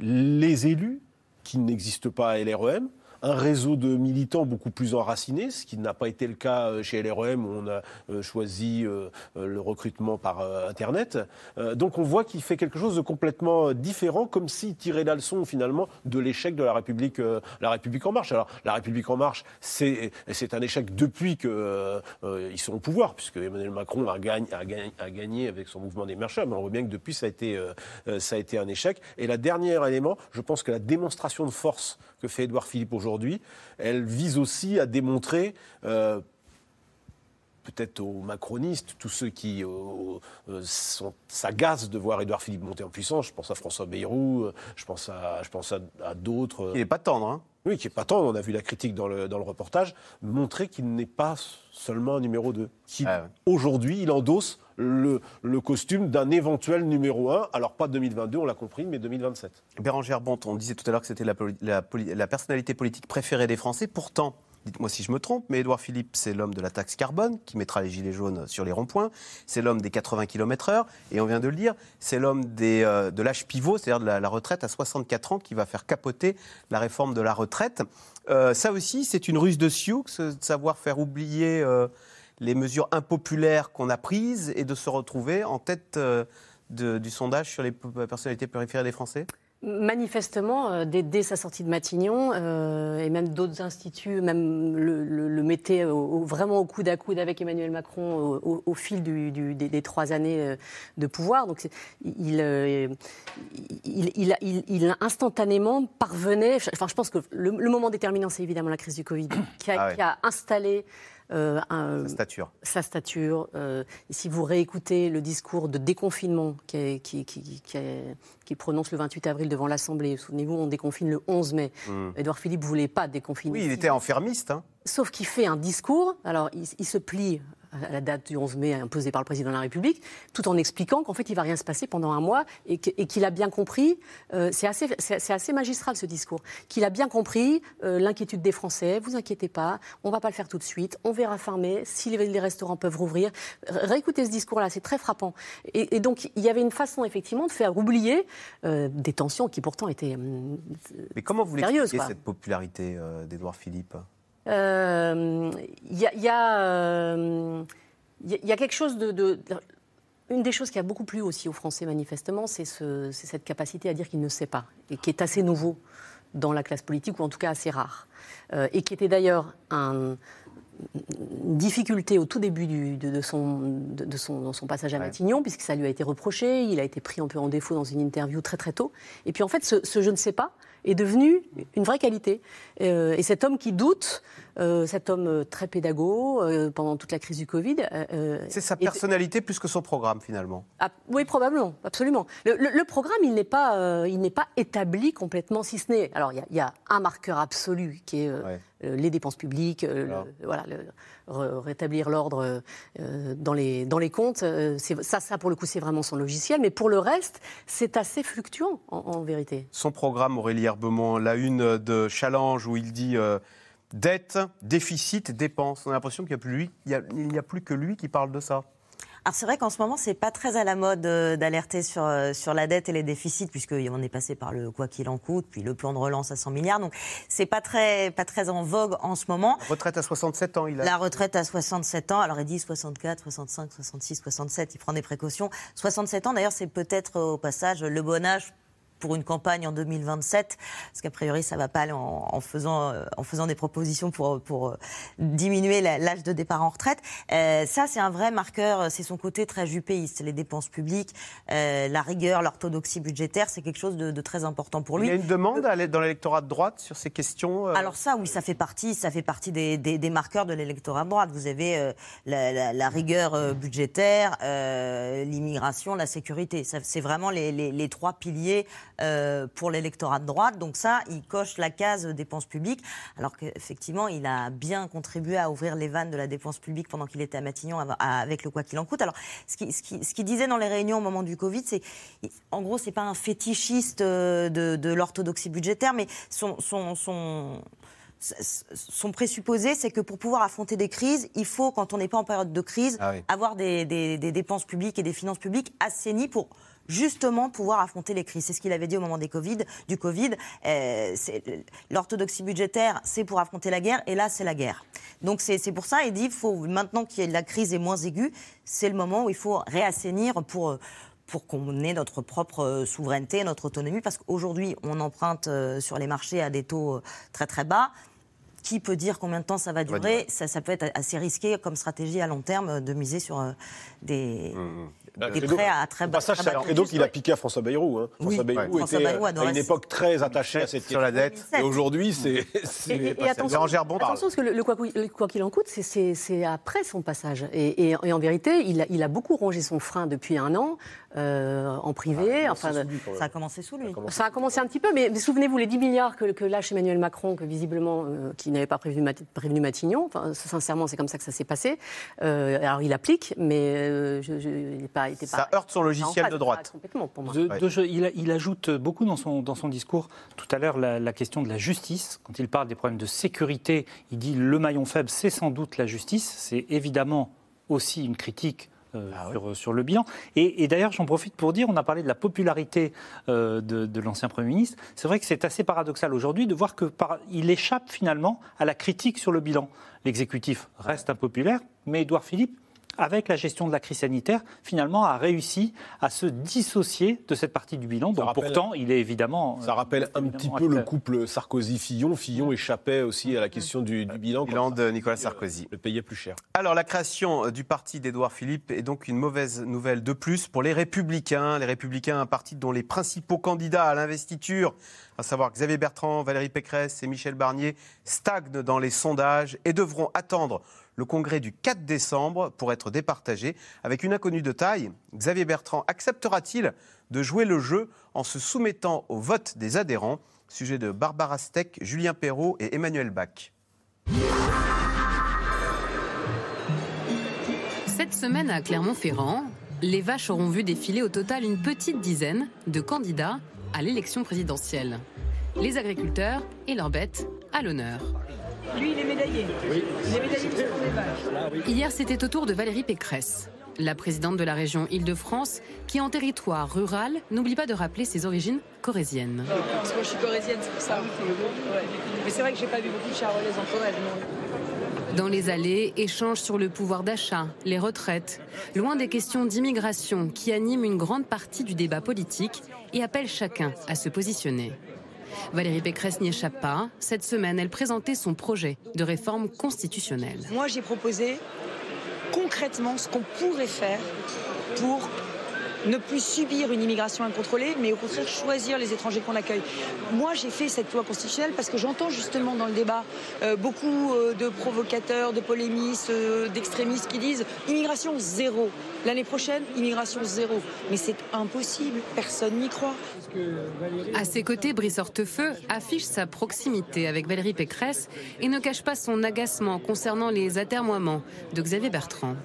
les élus qui n'existent pas à LREM, un réseau de militants beaucoup plus enracinés, ce qui n'a pas été le cas euh, chez LREM où on a euh, choisi euh, euh, le recrutement par euh, Internet. Euh, Donc on voit qu'il fait quelque chose de complètement euh, différent, comme s'il tirait la leçon finalement de l'échec de la République, euh, la République en marche. Alors la République en marche, c'est un échec depuis qu'ils ils sont au pouvoir, puisque Emmanuel Macron a gagné, avec son mouvement des marcheurs, mais on voit bien que depuis ça a été, euh, euh, ça a été un échec. Et la dernière élément, je pense que la démonstration de force que fait Édouard Philippe aujourd'hui, elle vise aussi à démontrer euh, peut-être aux macronistes, tous ceux qui euh, euh, s'agacent de voir Édouard Philippe monter en puissance. Je pense à François Bayrou, je pense à, je pense à, à d'autres. Il n'est pas tendre, hein Oui, qui n'est pas tendre. On a vu la critique dans le, dans le reportage. Montrer qu'il n'est pas seulement un numéro 2. Aujourd'hui, il endosse le, le costume d'un éventuel numéro 1. Alors, pas 2022, on l'a compris, mais 2027. Bérangère Bonte, on disait tout à l'heure que c'était la, la personnalité politique préférée des Français. Pourtant, dites-moi si je me trompe, mais Édouard Philippe, c'est l'homme de la taxe carbone qui mettra les gilets jaunes sur les ronds-points. C'est l'homme des 80 km/h. Et on vient de le dire, c'est l'homme euh, de l'âge pivot, c'est-à-dire de la, retraite à 64 ans qui va faire capoter la réforme de la retraite. Euh, ça aussi, c'est une ruse de Sioux, de savoir faire oublier euh, les mesures impopulaires qu'on a prises et de se retrouver en tête du sondage sur les personnalités préférées des Français? Manifestement, euh, dès, dès sa sortie de Matignon, euh, et même d'autres instituts, même le, le- le mettaient au- au- vraiment au coude à coude avec Emmanuel Macron au, fil du- du- des, des trois années euh, de pouvoir. Donc, il, euh, il, il, il- il instantanément parvenait. Enfin, je pense que le, le moment déterminant, c'est évidemment la crise du Covid, qui a, Ah ouais. qui a installé. Euh, un- Sa stature. sa stature. Euh, si vous réécoutez le discours de déconfinement qui, est- qui, qui, qui- qui est- qui prononce le 28 avril devant l'Assemblée, souvenez-vous, on déconfine le 11 mai. Mm. Édouard Philippe voulait pas déconfiner. Oui, il était enfermiste. Hein. Sauf qu'il fait un discours, alors il, il se plie à la date du 11 mai imposée par le président de la République, tout en expliquant qu'en fait il va rien se passer pendant un mois et qu'il a bien compris, euh, c'est assez, magistral ce discours, qu'il a bien compris euh, l'inquiétude des Français, vous inquiétez pas, on va pas le faire tout de suite, on verra fin mai, si les, les restaurants peuvent rouvrir. Ré- Réécoutez ce discours-là, c'est très frappant. Et, et donc il y avait une façon effectivement de faire oublier euh, des tensions qui pourtant étaient... hum, Mais comment vous l'expliquez cette popularité d'Édouard Philippe? Il y, y euh, il y a- quelque chose de, de- de- Une des choses qui a beaucoup plu aussi aux Français, manifestement, c'est ce- c'est cette capacité à dire qu'il ne sait pas, et qui est assez nouveau dans la classe politique, ou en tout cas assez rare. Euh, et qui était d'ailleurs un- une difficulté au tout début du- de, de son, de, de son, dans son passage à Matignon, puisque ça lui a été reproché, il a été pris un peu en défaut dans une interview très très tôt. Et puis en fait, ce, ce je ne sais pas est devenu une vraie qualité. Euh, et cet homme qui doute, euh, cet homme euh, très pédago euh, pendant toute la crise du Covid. euh, C'est sa personnalité plus que son programme finalement. ah, oui, probablement, absolument. Le, le- le programme, il n'est pas, il n'est pas établi complètement, si ce n'est. Alors, il y a- il y, a un marqueur absolu qui est les dépenses publiques, le- voilà, rétablir l'ordre dans les dans les comptes. ça, ça pour le coup, c'est vraiment son logiciel. Mais pour le reste, c'est assez fluctuant en, en vérité. Son programme, Aurélie Herbemont, la une de Challenge où il dit dette, déficit, dépenses. On a l'impression qu'il n'y a, a- plus que lui qui parle de ça. Alors c'est vrai qu'en ce moment, c'est pas très à la mode euh, d'alerter sur, euh, sur la dette et les déficits, puisqu'on est passé par le quoi qu'il en coûte, puis le plan de relance à 100 milliards. Donc c'est pas très, pas très en vogue en ce moment. Retraite à 67 ans, il a. La retraite à 67 ans, alors il dit 64, 65, 66, 67, il prend des précautions. 67 ans, d'ailleurs, c'est peut-être au passage le bon âge pour une campagne en 2027, parce qu'a priori, ça ne va pas aller en, faisant, euh, en faisant des propositions pour, pour euh, diminuer l'âge de départ en retraite. Euh, ça, c'est un vrai marqueur, c'est son côté très jupéiste. Les dépenses publiques, la rigueur, l'orthodoxie budgétaire, c'est quelque chose de, très important pour lui. Il y a une demande dans l'électorat de droite sur ces questions Alors ça, oui, ça fait partie, ça fait partie des, des, marqueurs de l'électorat de droite. Vous avez la, rigueur budgétaire, l'immigration, la sécurité. C'est vraiment les, les, les, trois piliers euh, pour l'électorat de droite. Donc ça, il coche la case dépenses publiques, alors qu'effectivement, il a bien contribué à ouvrir les vannes de la dépense publique pendant qu'il était à Matignon avec le quoi qu'il en coûte. Alors, ce qu'il ce disait dans les réunions au moment du Covid, c'est, en gros, c'est pas un fétichiste euh, de, l'orthodoxie budgétaire, mais son, son, son son présupposé, c'est que pour pouvoir affronter des crises, il faut, quand on n'est pas en période de crise, ah avoir des, des, dépenses publiques et des finances publiques assainies pour justement pouvoir affronter les crises. C'est ce qu'il avait dit au moment des COVID, du Covid. Euh, L'orthodoxie budgétaire, c'est pour affronter la guerre, et là, c'est la guerre. Donc c'est pour ça, il dit, faut, maintenant que la crise est moins aiguë, c'est le moment où il faut réassainir pour pour qu'on ait notre propre souveraineté, notre autonomie, parce qu'aujourd'hui, on emprunte euh, sur les marchés à des taux euh, très très bas qui peut dire combien de temps ça va durer? ça, ça, peut être assez risqué comme stratégie à long terme de miser sur euh, des, mmh, mmh. Des prêts à très bas. C'est un credo qu'il a piqué à François Bayrou. Hein. François Bayrou était à une époque très attaché à cette sur la dette. Et aujourd'hui, c'est. Et, et attention, attention, parce que le, quoi qu'il en coûte, c'est après son passage. Et, en vérité, il a, il a, beaucoup rongé son frein depuis un an, euh, en privé. Ah, enfin, ça a commencé sous lui. Ça a commencé un petit peu, mais, souvenez-vous, les 10 milliards que, que lâche Emmanuel Macron, que visiblement, euh, qui n'avait pas prévenu, prévenu Matignon, enfin, sincèrement, c'est comme ça que ça s'est passé. Euh, alors, il applique, mais je, je, pas ça heurte son logiciel de droite. il, ajoute beaucoup dans son, dans son discours tout à l'heure la, question de la justice. Quand il parle des problèmes de sécurité, il dit le maillon faible, c'est sans doute la justice. C'est évidemment aussi une critique euh, ah sur, le bilan. Et, d'ailleurs, j'en profite pour dire, on a parlé de la popularité euh, de, l'ancien Premier ministre. C'est vrai que c'est assez paradoxal aujourd'hui de voir qu'il échappe finalement à la critique sur le bilan. L'exécutif reste impopulaire, mais Édouard Philippe avec la gestion de la crise sanitaire, finalement, a réussi à se dissocier de cette partie du bilan. Donc, pourtant, il est évidemment. Ça rappelle un petit peu le couple Sarkozy-Fillon. Fillon échappait aussi à la question du, bilan. Le bilan de Nicolas Sarkozy. Le payait plus cher. Alors, la création du parti d'Édouard Philippe est donc une mauvaise nouvelle de plus pour les Républicains. Les Républicains, un parti dont les principaux candidats à l'investiture, à savoir Xavier Bertrand, Valérie Pécresse et Michel Barnier, stagnent dans les sondages et devront attendre le congrès du 4 décembre pour être départagé. Avec une inconnue de taille, Xavier Bertrand acceptera-t-il de jouer le jeu en se soumettant au vote des adhérents? Sujet de Barbara Steck, Julien Perrault et Emmanuel Bach. Cette semaine à Clermont-Ferrand, les vaches auront vu défiler au total une petite dizaine de candidats à l'élection présidentielle. Les agriculteurs et leurs bêtes à l'honneur. Lui, il est médaillé. Oui. Il est médaillé vaches. Hier, c'était au tour de Valérie Pécresse. La présidente de la région Île-de-France, qui en territoire rural n'oublie pas de rappeler ses origines corésiennes. Parce que je suis corésienne, c'est pour ça. Mais c'est vrai que j'ai pas vu beaucoup de charolaises en Corrèze. Dans les allées, échanges sur le pouvoir d'achat, les retraites, loin des questions d'immigration qui animent une grande partie du débat politique et appellent chacun à se positionner. Valérie Pécresse n'y échappe pas. Cette semaine, elle présentait son projet de réforme constitutionnelle. Moi, j'ai proposé concrètement ce qu'on pourrait faire pour ne plus subir une immigration incontrôlée, mais au contraire choisir les étrangers qu'on accueille. Moi, j'ai fait cette loi constitutionnelle parce que j'entends justement dans le débat euh, beaucoup euh, de provocateurs, de polémistes, euh, d'extrémistes qui disent immigration zéro. L'année prochaine, immigration zéro. Mais c'est impossible, personne n'y croit. À ses côtés, Brice Hortefeux affiche sa proximité avec Valérie Pécresse et ne cache pas son agacement concernant les atermoiements de Xavier Bertrand.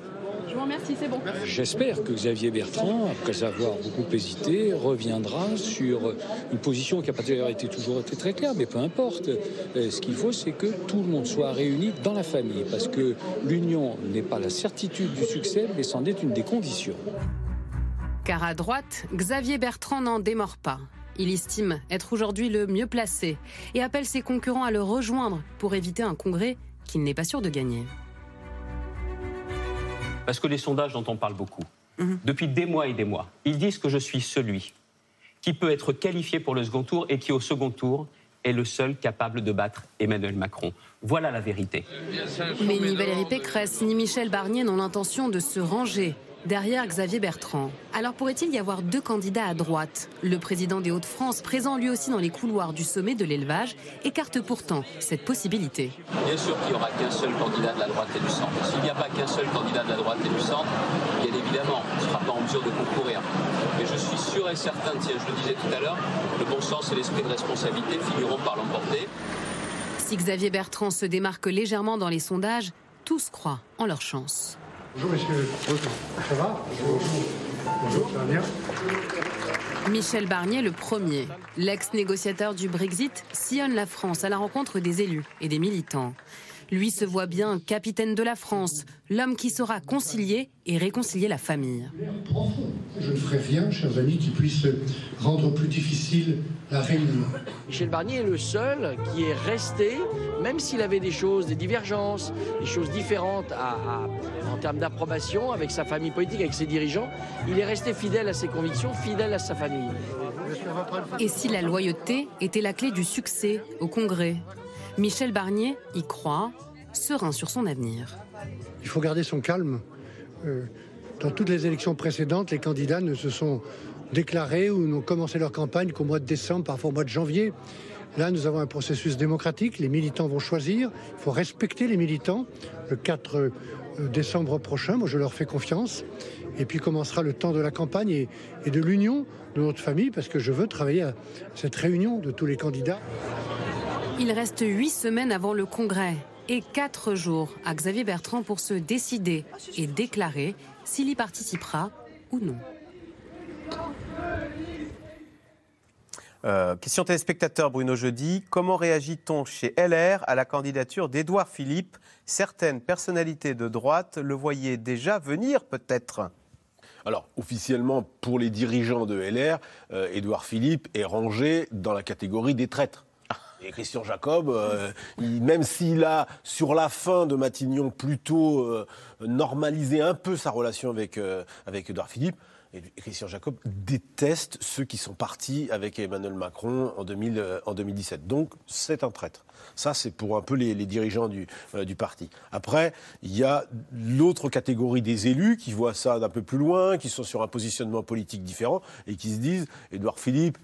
vous remercie, c'est bon. J'espère que Xavier Bertrand, après avoir beaucoup hésité, reviendra sur une position qui a pas été toujours été très claire, mais peu importe. Euh, Ce qu'il faut, c'est que tout le monde soit réuni dans la famille, parce que l'union n'est pas la certitude du succès, mais c'en est une des conditions. Car à droite, Xavier Bertrand n'en démord pas. Il estime être aujourd'hui le mieux placé et appelle ses concurrents à le rejoindre pour éviter un congrès qu'il n'est pas sûr de gagner. Parce que les sondages dont on parle beaucoup, depuis des mois et des mois, ils disent que je suis celui qui peut être qualifié pour le second tour et qui, au second tour, est le seul capable de battre Emmanuel Macron. Voilà la vérité. Mais ni Valérie Pécresse ni Michel Barnier n'ont l'intention de se ranger derrière Xavier Bertrand. Alors pourrait-il y avoir deux candidats à droite? Le président des Hauts-de-France, présent lui aussi dans les couloirs du sommet de l'élevage, écarte pourtant cette possibilité. Bien sûr qu'il n'y aura qu'un seul candidat de la droite et du centre. S'il n'y a pas qu'un seul candidat de la droite et du centre, bien évidemment, on ne sera pas en mesure de concourir. Mais je suis sûr et certain, tiens, je le disais tout à l'heure, le bon sens et l'esprit de responsabilité finiront par l'emporter. Si Xavier Bertrand se démarque légèrement dans les sondages, tous croient en leur chance. Bonjour monsieur. Ça va Bonjour. Bonjour, ça va bien Michel Barnier, le premier, l'ex-négociateur du Brexit, sillonne la France à la rencontre des élus et des militants. Lui se voit bien capitaine de la France, l'homme qui saura concilier et réconcilier la famille. Je ne ferai rien, chers amis, qui puisse rendre plus difficile la réunion. Michel Barnier est le seul qui est resté, même s'il avait des choses, des divergences, des choses différentes à- à- en termes d'approbation avec sa famille politique, avec ses dirigeants, il est resté fidèle à ses convictions, fidèle à sa famille. Et si la loyauté était la clé du succès au Congrès? Michel Barnier y croit, serein sur son avenir. Il faut garder son calme. Euh, dans toutes les élections précédentes, les candidats ne se sont déclarés ou n'ont commencé leur campagne qu'au mois de décembre, parfois au mois de janvier. Là, nous avons un processus démocratique. Les militants vont choisir. Il faut respecter les militants. Le 4 euh, décembre prochain, moi, je leur fais confiance. Et puis commencera le temps de la campagne et, et de l'union de notre famille, parce que je veux travailler à cette réunion de tous les candidats. Il reste huit semaines avant le Congrès et quatre jours à Xavier Bertrand pour se décider et déclarer s'il y participera ou non. Euh, question téléspectateur Bruno Jeudi. Comment réagit-on chez LR à la candidature d'Édouard Philippe? Certaines personnalités de droite le voyaient déjà venir peut-être Alors, officiellement, pour les dirigeants de LR, euh, Édouard Philippe est rangé dans la catégorie des traîtres. Et Christian Jacob, euh, même s'il a, sur la fin de Matignon, plutôt euh, normalisé un peu sa relation avec, euh, avec Édouard Philippe, Christian Jacob déteste ceux qui sont partis avec Emmanuel Macron en, 2000, euh, 2017. Donc, c'est un traître. Ça, c'est pour un peu les, dirigeants du, du parti. Après, il y a l'autre catégorie des élus qui voient ça d'un peu plus loin, qui sont sur un positionnement politique différent et qui se disent Édouard Philippe,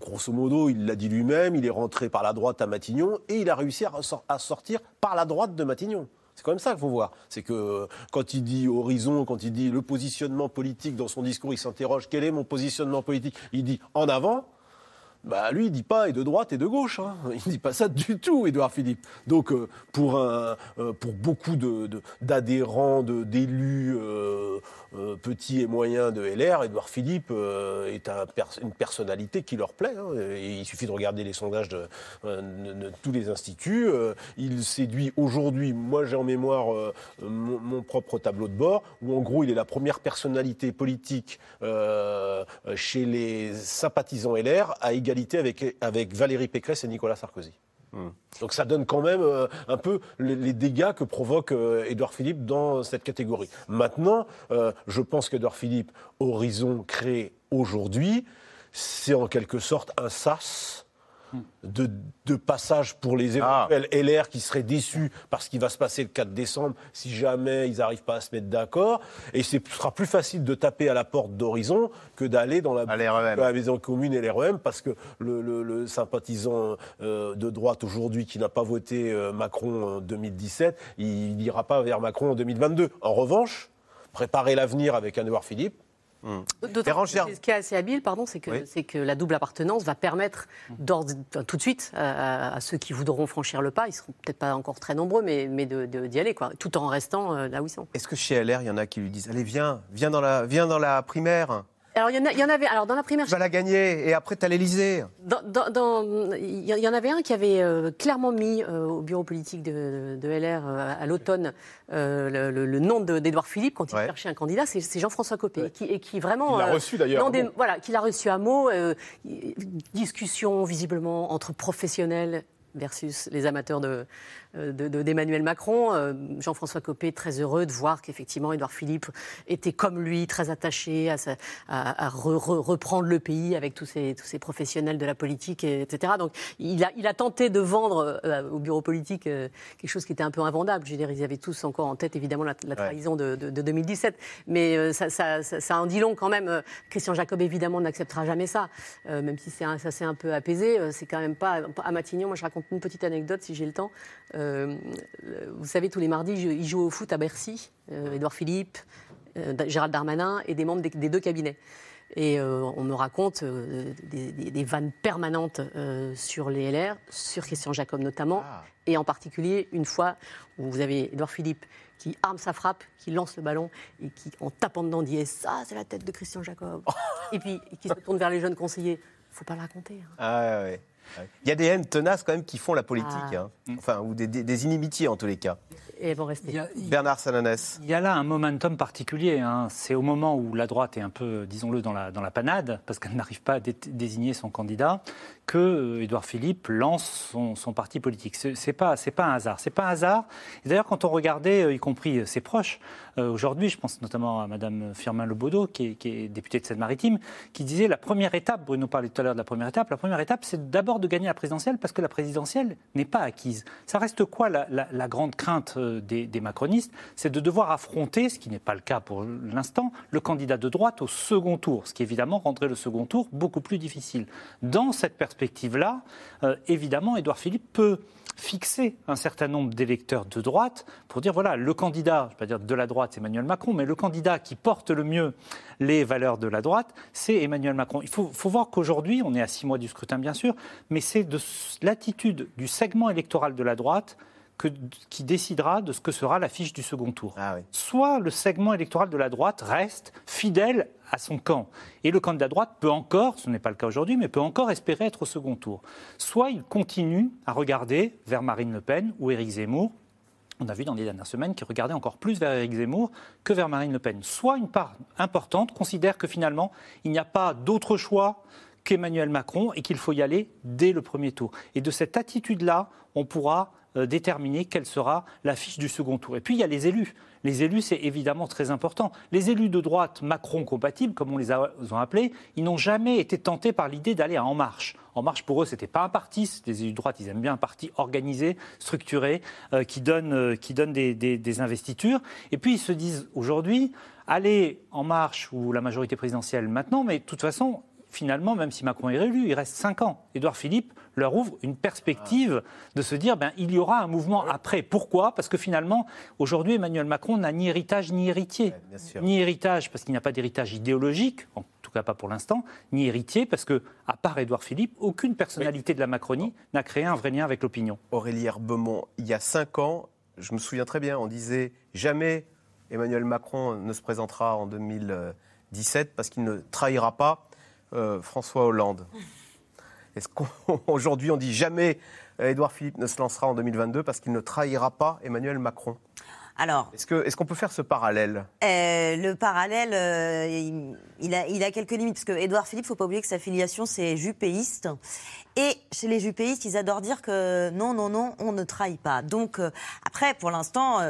grosso modo, il l'a dit lui-même, il est rentré par la droite à Matignon et il a réussi à, sortir par la droite de Matignon. C'est quand même ça qu'il faut voir. C'est que quand il dit horizon, quand il dit le positionnement politique dans son discours, il s'interroge quel est mon positionnement politique? Il dit en avant. Bah, lui, il dit pas et de droite et de gauche. Hein. Il dit pas ça du tout, Édouard Philippe. Donc, euh, pour, un, euh, pour beaucoup de- d'adhérents, d'élus euh, petits et moyens de LR, Édouard Philippe est une personnalité qui leur plaît. hein. Il suffit de regarder les sondages de, tous les instituts. Il séduit aujourd'hui, moi j'ai en mémoire mon, propre tableau de bord, où en gros il est la première personnalité politique chez les sympathisants LR à égalité avec, avec Valérie Pécresse et Nicolas Sarkozy. Donc ça donne quand même euh, un peu les, dégâts que provoque euh, Édouard Philippe dans cette catégorie. Maintenant, euh, je pense qu'Édouard Philippe, Horizon créé aujourd'hui, c'est en quelque sorte un sas de, de passage pour les éventuels LR qui seraient déçus parce qu'il va se passer le 4 décembre si jamais ils n'arrivent pas à se mettre d'accord. Et ce sera plus facile de taper à la porte d'Horizon que d'aller dans la, la maison commune et l'REM parce que le, le- le sympathisant euh, de droite aujourd'hui qui n'a pas voté euh, Macron en 2017, il n'ira pas vers Macron en 2022. En revanche, préparer l'avenir avec un Édouard Philippe, D'autant que ce qui est assez habile, pardon, c'est que, Oui. c'est que la double appartenance va permettre enfin, tout de suite à, à ceux qui voudront franchir le pas, ils seront peut-être pas encore très nombreux, mais, d'y aller, quoi, tout en restant euh, là où ils sont. Est-ce que chez LR, il y en a qui lui disent Allez, viens, viens dans la, viens dans la primaire, Alors il y, en y avait, alors dans la primaire, tu vas la gagner, et après, tu dans- dans- Il y en avait un qui avait euh, clairement mis euh, au bureau politique de, de LR euh, à l'automne euh, le, le- le nom de- d'Édouard Philippe quand il Ouais. cherchait un candidat, c'est Jean-François Copé, et, qui, et qui vraiment... Il l'a euh, reçu, d'ailleurs. Voilà, qu'il a reçu à mots. discussion visiblement entre professionnels versus les amateurs de, euh, de- de- d'Emmanuel Macron. Euh, Jean-François Copé, très heureux de voir qu'effectivement Édouard Philippe était comme lui, très attaché à, sa- à- à re- re- reprendre le pays avec tous ces, tous ces professionnels de la politique, et- etc. Donc il a, il a tenté de vendre euh, au bureau politique euh, quelque chose qui était un peu invendable. Je veux dire, ils avaient tous encore en tête évidemment la, la trahison de, de- de 2017. Mais euh, ça, ça- ça- ça en dit long quand même. Euh, Christian Jacob évidemment n'acceptera jamais ça. Euh, même si un- ça s'est un peu apaisé, c'est quand même pas à Matignon. Moi je raconte une petite anecdote si j'ai le temps. Euh, vous savez, tous les mardis, je- il joue au foot à Bercy. Euh, Édouard Philippe, euh, Gérald Darmanin et des membres des, des deux cabinets. Et on me raconte des, des- des vannes permanentes sur les LR, sur Christian Jacob notamment, et en particulier une fois où vous avez Édouard Philippe qui arme sa frappe, qui lance le ballon et qui, en tapant dedans, dit Eh, ça, c'est la tête de Christian Jacob. et puis qui se tourne vers les jeunes conseillers. Faut pas le raconter. hein. Ah ouais, ouais. Il y a des haines tenaces quand même qui font la politique, Ah. hein. enfin, ou des, des- des inimitiés en tous les cas. Et elles vont rester. Bernard Sananès. Il y a là un momentum particulier. hein. C'est au moment où la droite est un peu, disons-le, dans la, dans la panade, parce qu'elle n'arrive pas à dé- désigner son candidat, que euh, Édouard Philippe lance son, son parti politique. Ce n'est pas, c'est pas un hasard. C'est pas un hasard. D'ailleurs, quand on regardait, euh, y compris euh, ses proches, euh, aujourd'hui, je pense notamment à Madame Firmin Lebaudot, qui est, qui est députée de Seine-Maritime, qui disait la première étape, Bruno parlait tout à l'heure de la première étape, la première étape, c'est d'abord de gagner la présidentielle, parce que la présidentielle n'est pas acquise. Ça reste quoi la, grande crainte euh, des, macronistes? C'est de devoir affronter, ce qui n'est pas le cas pour l'instant, le candidat de droite au second tour, ce qui évidemment rendrait le second tour beaucoup plus difficile. Dans cette perspective-là, euh, évidemment, Édouard Philippe peut fixer un certain nombre d'électeurs de droite pour dire voilà, le candidat, je ne vais pas dire de la droite, Emmanuel Macron, mais le candidat qui porte le mieux les valeurs de la droite, c'est Emmanuel Macron. Il faut, faut voir qu'aujourd'hui, on est à six mois du scrutin, bien sûr, mais c'est de l'attitude du segment électoral de la droite que- qui décidera de ce que sera l'affiche du second tour. Soit le segment électoral de la droite reste fidèle à son camp, et le candidat de droite peut encore, ce n'est pas le cas aujourd'hui, mais peut encore espérer être au second tour. Soit il continue à regarder vers Marine Le Pen ou Éric Zemmour, on a vu dans les dernières semaines qu'il regardait encore plus vers Éric Zemmour que vers Marine Le Pen. Soit une part importante considère que finalement, il n'y a pas d'autre choix qu'Emmanuel Macron et qu'il faut y aller dès le premier tour. Et de cette attitude-là, on pourra euh, déterminer quelle sera l'affiche du second tour. Et puis, il y a les élus. Les élus, c'est évidemment très important. Les élus de droite Macron compatibles, comme on les a ont appelés, ils n'ont jamais été tentés par l'idée d'aller à En Marche. En Marche, pour eux, c'était pas un parti. Des élus de droite, ils aiment bien un parti organisé, structuré, euh, qui donne, euh, qui donne des, des- investitures. Et puis, ils se disent aujourd'hui, aller En Marche ou la majorité présidentielle maintenant, mais de toute façon, finalement, même si Macron est réélu, il reste 5 ans. Édouard Philippe leur ouvre une perspective de se dire ben, il y aura un mouvement après. Pourquoi? Parce que finalement, aujourd'hui, Emmanuel Macron n'a ni héritage ni héritier. ni héritage parce qu'il n'y a pas d'héritage idéologique, en tout cas pas pour l'instant, ni héritier parce que, à part Édouard Philippe, aucune personnalité de la Macronie n'a créé un vrai lien avec l'opinion. Aurélie Herbemont, il y a cinq ans, je me souviens très bien, on disait jamais Emmanuel Macron ne se présentera en 2017 parce qu'il ne trahira pas euh, François Hollande. Est-ce qu'aujourd'hui on dit jamais euh, Édouard Philippe ne se lancera en 2022 parce qu'il ne trahira pas Emmanuel Macron? Alors, Est-ce que- est-ce qu'on peut faire ce parallèle? Euh, le parallèle, euh, il, il a, il a quelques limites, parce que Édouard Philippe, faut pas oublier que sa filiation, c'est jupéiste. Et chez les jupéistes, ils adorent dire que non, non, non, on ne trahit pas. Donc, euh, après, pour l'instant,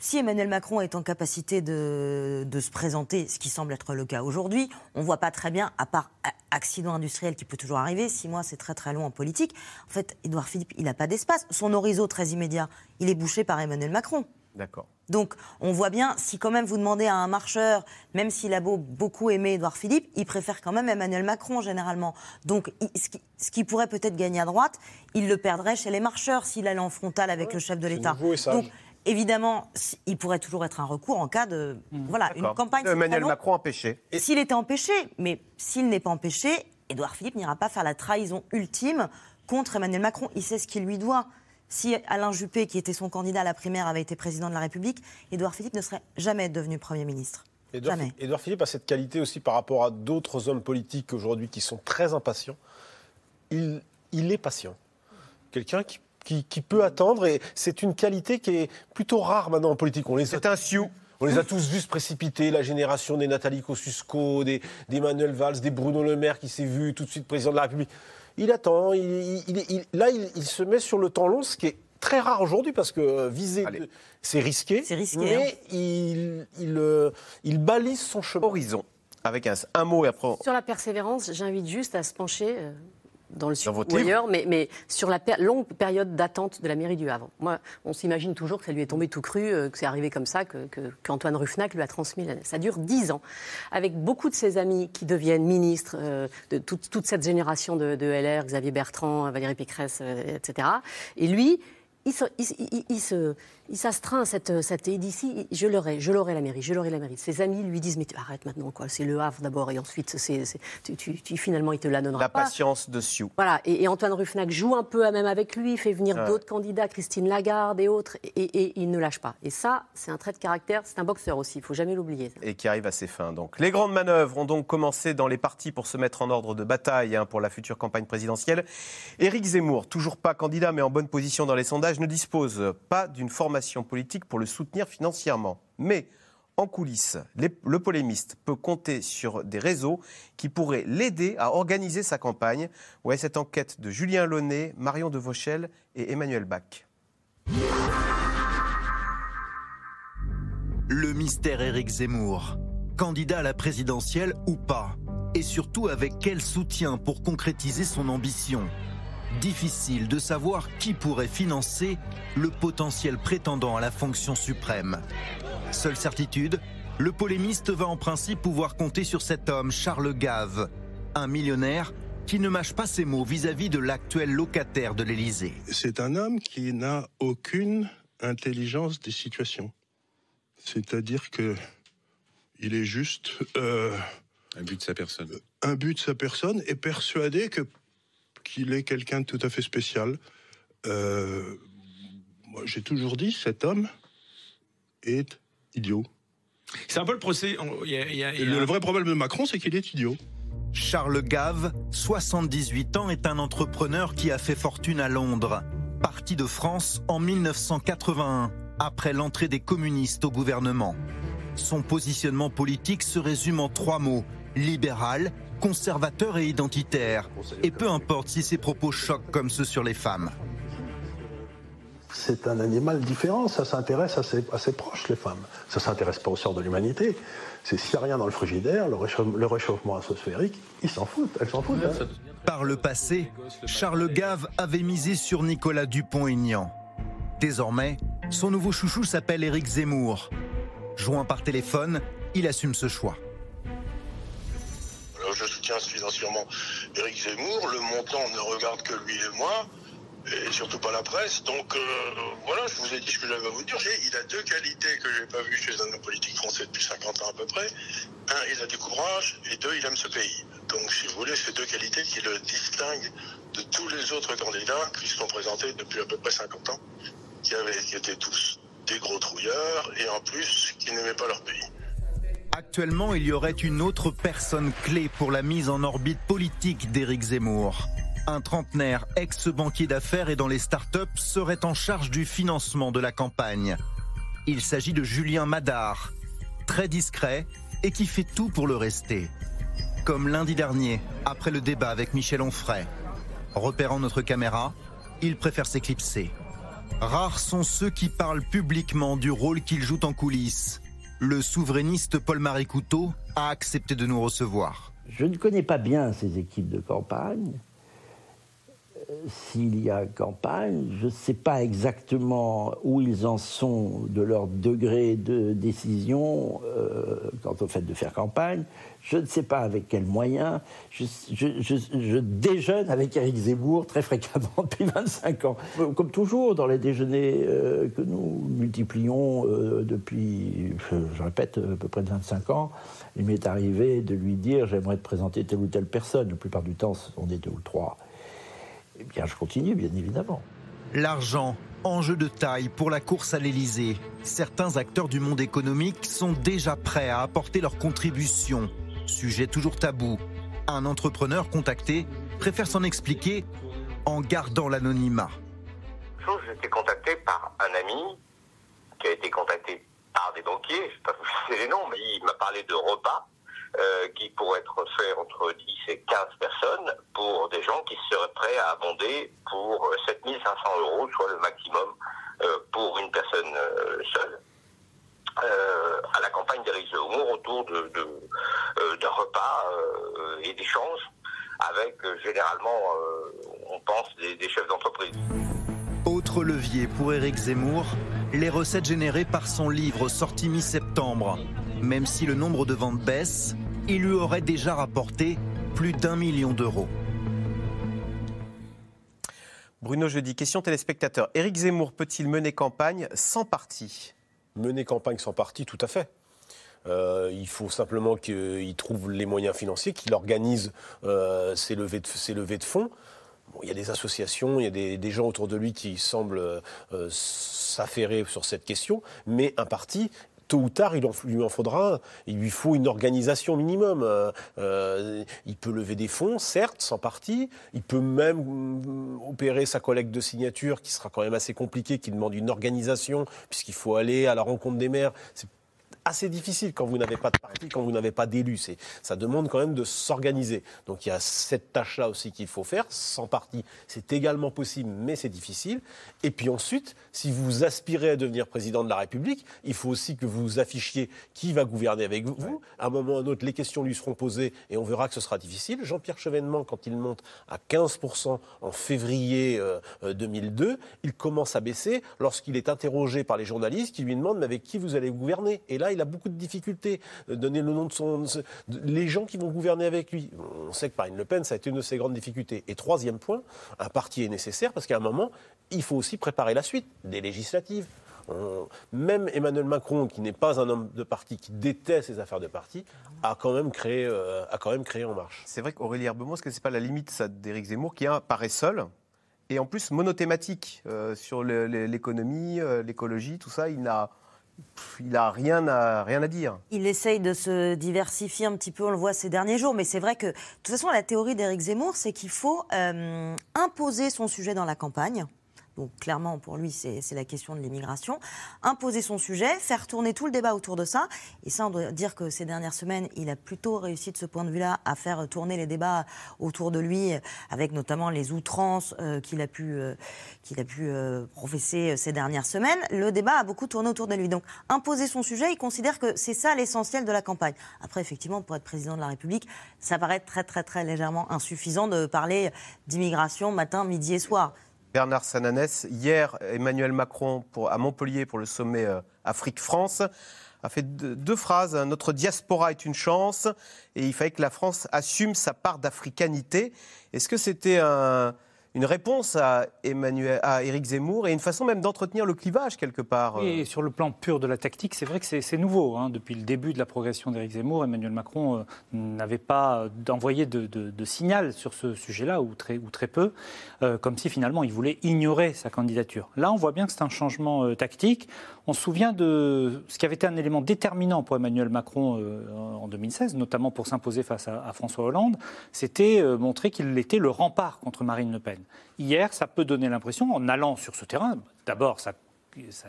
si Emmanuel Macron est en capacité de, de se présenter, ce qui semble être le cas aujourd'hui, on voit pas très bien, à part accident industriel qui peut toujours arriver, six mois c'est très très long en politique, en fait, Édouard Philippe, il n'a pas d'espace. Son horizon très immédiat, il est bouché par Emmanuel Macron. D'accord. Donc, on voit bien, si quand même vous demandez à un marcheur, même s'il a beau beaucoup aimé Édouard Philippe, il préfère quand même Emmanuel Macron, généralement. Donc, il- ce qui, ce qui pourrait peut-être gagner à droite, il le perdrait chez les marcheurs s'il allait en frontal avec le chef de l'État. Donc, évidemment, il pourrait toujours être un recours en cas de voilà une campagne. sans Emmanuel. Macron empêché. S'il était empêché, mais s'il n'est pas empêché, Édouard Philippe n'ira pas faire la trahison ultime contre Emmanuel Macron. Il sait ce qu'il lui doit. Si Alain Juppé, qui était son candidat à la primaire, avait été président de la République, Édouard Philippe ne serait jamais devenu Premier ministre. Édouard, Jamais. Édouard Philippe a cette qualité aussi par rapport à d'autres hommes politiques aujourd'hui qui sont très impatients. Il, il est patient. Quelqu'un qui, qui- qui peut attendre et c'est une qualité qui est plutôt rare maintenant en politique. C'est un sioux. On les a tous vus se précipiter, la génération des Nathalie Kosciusko, des, des Manuel Valls, des Bruno Le Maire qui s'est vu tout de suite président de la République. Il attend, il, il- il- il- là il, il se met sur le temps long, ce qui est très rare aujourd'hui parce que euh, viser, de- c'est risqué, risqué, mais hein. il, il, euh, il balise son chemin. Horizon, avec un, un mot et après. on- Sur la persévérance, j'invite juste à se pencher euh, dans le sud ou ailleurs, mais, mais sur la per- longue période d'attente de la mairie du Havre. Moi, on s'imagine toujours que ça lui est tombé tout cru, euh, que c'est arrivé comme ça, que- que- qu'Antoine Ruffnac lui a transmis. la- Ça dure dix ans, avec beaucoup de ses amis qui deviennent ministres, euh, de toute, toute cette génération de, de LR, Xavier Bertrand, Valérie Pécresse, euh, etc. Et lui, il se- il se- il- il se- il s'astreint à cette, cette ici, je l'aurai, je l'aurai la mairie, je l'aurai la mairie. Ses amis lui disent, mais arrête maintenant, quoi. C'est le Havre d'abord, et ensuite, c'est, c'est- tu, tu- tu- finalement, il te la donnera La pas. patience de Sioux. Voilà, et, et Antoine Ruffnac joue un peu à même avec lui, fait venir Ouais. d'autres candidats, Christine Lagarde et autres, et, et il ne lâche pas. Et ça, c'est un trait de caractère, c'est un boxeur aussi, il faut jamais l'oublier. et qui arrive à ses fins. Donc, les grandes manœuvres ont donc commencé dans les partis pour se mettre en ordre de bataille hein, pour la future campagne présidentielle. Éric Zemmour, toujours pas candidat mais en bonne position dans les sondages, ne dispose pas d'une formation politique pour le soutenir financièrement. Mais en coulisses, le polémiste peut compter sur des réseaux qui pourraient l'aider à organiser sa campagne. Ouais, cette enquête de Julien Launay, Marion Devauchel et Emmanuel Bach. Le mystère Éric Zemmour. Candidat à la présidentielle ou pas Et surtout avec quel soutien pour concrétiser son ambition? Difficile de savoir qui pourrait financer le potentiel prétendant à la fonction suprême. Seule certitude, le polémiste va en principe pouvoir compter sur cet homme, Charles Gave, un millionnaire qui ne mâche pas ses mots vis-à-vis de l'actuel locataire de l'Élysée. C'est un homme qui n'a aucune intelligence des situations. C'est-à-dire que il est juste euh, Un but de sa personne. un but de sa personne et persuadé que qu'il est quelqu'un de tout à fait spécial. Euh, moi, j'ai toujours dit, cet homme est idiot. C'est un peu le procès. on- il y a- il y a- il y a Le, un- le vrai problème de Macron, c'est qu'il est idiot. Charles Gave, 78 ans, est un entrepreneur qui a fait fortune à Londres. Parti de France en 1981, après l'entrée des communistes au gouvernement. Son positionnement politique se résume en trois mots libéral, conservateur et identitaire. Et peu importe si ses propos choquent comme ceux sur les femmes. C'est un animal différent, ça s'intéresse à ses, à ses proches, les femmes. Ça ne s'intéresse pas au sort de l'humanité. C'est s'il n'y a rien dans le frigidaire, le réchauffement, le réchauffement atmosphérique, ils s'en foutent, elles s'en foutent. hein. Par le passé, Charles Gave avait misé sur Nicolas Dupont-Aignan. Désormais, son nouveau chouchou s'appelle Éric Zemmour. Joint par téléphone, il assume ce choix. Je soutiens financièrement Éric Zemmour. Le montant ne regarde que lui et moi, et surtout pas la presse. Donc euh, voilà, je vous ai dit ce que j'avais à vous dire. Il a deux qualités que j'ai pas vues chez un homme politique français depuis 50 ans à peu près. Un, il a du courage, et deux, il aime ce pays. Donc, si vous voulez, c'est deux qualités qui le distinguent de tous les autres candidats qui se sont présentés depuis à peu près 50 ans, qui, avaient, qui étaient tous des gros trouilleurs et en plus qui n'aimaient pas leur pays. Actuellement, il y aurait une autre personne clé pour la mise en orbite politique d'Éric Zemmour. Un trentenaire, ex-banquier d'affaires et dans les startups, serait en charge du financement de la campagne. Il s'agit de Julien Madard, très discret et qui fait tout pour le rester. Comme lundi dernier, après le débat avec Michel Onfray. Repérant notre caméra, il préfère s'éclipser. Rares sont ceux qui parlent publiquement du rôle qu'ils jouent en coulisses. Le souverainiste Paul-Marie Couteau a accepté de nous recevoir. Je ne connais pas bien ces équipes de campagne. S'il y a campagne. Je ne sais pas exactement où ils en sont de leur degré de décision euh, quant au fait de faire campagne. Je ne sais pas avec quels moyens. Je, je- je- je déjeune avec Éric Zemmour très fréquemment depuis 25 ans. Euh, Comme toujours dans les déjeuners euh, que nous multiplions depuis, je, répète, à peu près de 25 ans, il m'est arrivé de lui dire j'aimerais te présenter telle ou telle personne. La plupart du temps, on est deux ou trois. Eh bien, je continue, bien évidemment. L'argent, enjeu de taille pour la course à l'Élysée. Certains acteurs du monde économique sont déjà prêts à apporter leur contribution. Sujet toujours tabou. Un entrepreneur contacté préfère s'en expliquer en gardant l'anonymat. j'ai été contacté par un ami qui a été contacté par des banquiers, je ne sais pas vous citer les noms, mais il m'a parlé de repas euh, qui pourraient être faits entre 10 et 15 personnes pour des gens qui seraient prêts à abonder pour euh, 7500 euros, soit le maximum euh, pour une personne euh, seule. euh, à la campagne d'Éric Zemmour autour de, de, euh, d'un repas euh, et d'échanges avec euh, généralement, euh, on pense, des, des chefs d'entreprise. Autre levier pour Éric Zemmour, les recettes générées par son livre sorti mi-septembre. Même si le nombre de ventes baisse, il lui aurait déjà rapporté plus d'un million d'euros. Bruno Jeudi, question téléspectateur. Éric Zemmour peut-il mener campagne sans parti? Mener campagne sans parti, tout à fait. Euh, il faut simplement qu'il trouve les moyens financiers, qu'il organise euh, ses, levées de, ses levées de fonds. Bon, il y a des associations, il y a des, des gens autour de lui qui semblent euh, s'affairer sur cette question, mais un parti, tôt ou tard, il lui en faudra. Il lui faut une organisation minimum. Euh, euh, il peut lever des fonds, certes, sans parti. Il peut même mm, opérer sa collecte de signatures, qui sera quand même assez compliqué, qui demande une organisation, puisqu'il faut aller à la rencontre des maires. Assez difficile quand vous n'avez pas de parti, quand vous n'avez pas. C'est- Ça demande quand même de s'organiser. Donc il y a cette tâche-là aussi qu'il faut faire. Sans parti, c'est également possible, mais c'est difficile. Et puis ensuite, si vous aspirez à devenir président de la République, il faut aussi que vous affichiez qui va gouverner avec vous. À un moment ou à un autre, les questions lui seront posées et on verra que ce sera difficile. Jean-Pierre Chevènement, quand il monte à 15% en février euh, euh, 2002, il commence à baisser lorsqu'il est interrogé par les journalistes qui lui demandent mais avec qui vous allez gouverner? Et là, il a beaucoup de difficultés. Euh, Donner le nom de son. les gens qui vont gouverner avec lui. On sait que Marine Le Pen, ça a été une de ses grandes difficultés. Et troisième point, un parti est nécessaire parce qu'à un moment, il faut aussi préparer la suite, des législatives. Même Emmanuel Macron, qui n'est pas un homme de parti, qui déteste les affaires de parti, a quand même créé, euh, a quand même créé En Marche. C'est vrai qu'Aurélie Herbemont, est-ce c'est pas la limite d'Éric Zemmour qui apparaît seul et en plus monothématique euh, sur l'économie, l'écologie, tout ça, il n'a il a rien à, rien à dire. Il essaye de se diversifier un petit peu, on le voit ces derniers jours, mais c'est vrai que, de toute façon, la théorie d'Éric Zemmour, c'est qu'il faut euh, imposer son sujet dans la campagne. Donc clairement, pour lui, c'est la question de l'immigration. Imposer son sujet, faire tourner tout le débat autour de ça. Et ça, on doit dire que ces dernières semaines, il a plutôt réussi de ce point de vue-là à faire tourner les débats autour de lui, avec notamment les outrances euh, qu'il a pu, euh, a pu euh, professer ces dernières semaines. Le débat a beaucoup tourné autour de lui. Donc imposer son sujet, il considère que c'est ça l'essentiel de la campagne. Après, effectivement, pour être président de la République, ça paraît très très très légèrement insuffisant de parler d'immigration matin, midi et soir. Bernard Sananès, hier, Emmanuel Macron à Montpellier pour le sommet euh, Afrique-France a fait deux, deux phrases. Notre diaspora est une chance et il fallait que la France assume sa part d'africanité. Est-ce que c'était un- une réponse à, Emmanuel, à Éric Zemmour et une façon même d'entretenir le clivage quelque part euh Et sur le plan pur de la tactique, c'est vrai que c'est nouveau. hein. Depuis le début de la progression d'Éric Zemmour, Emmanuel Macron euh, n'avait pas envoyé de, de- de signal sur ce sujet-là, ou très, ou très peu, euh, comme si finalement il voulait ignorer sa candidature. Là, on voit bien que c'est un changement euh, tactique. On se souvient de ce qui avait été un élément déterminant pour Emmanuel Macron euh, en 2016, notamment pour s'imposer face à, à François Hollande, c'était euh, montrer qu'il était le rempart contre Marine Le Pen. Hier, ça peut donner l'impression, en allant sur ce terrain, d'abord, ça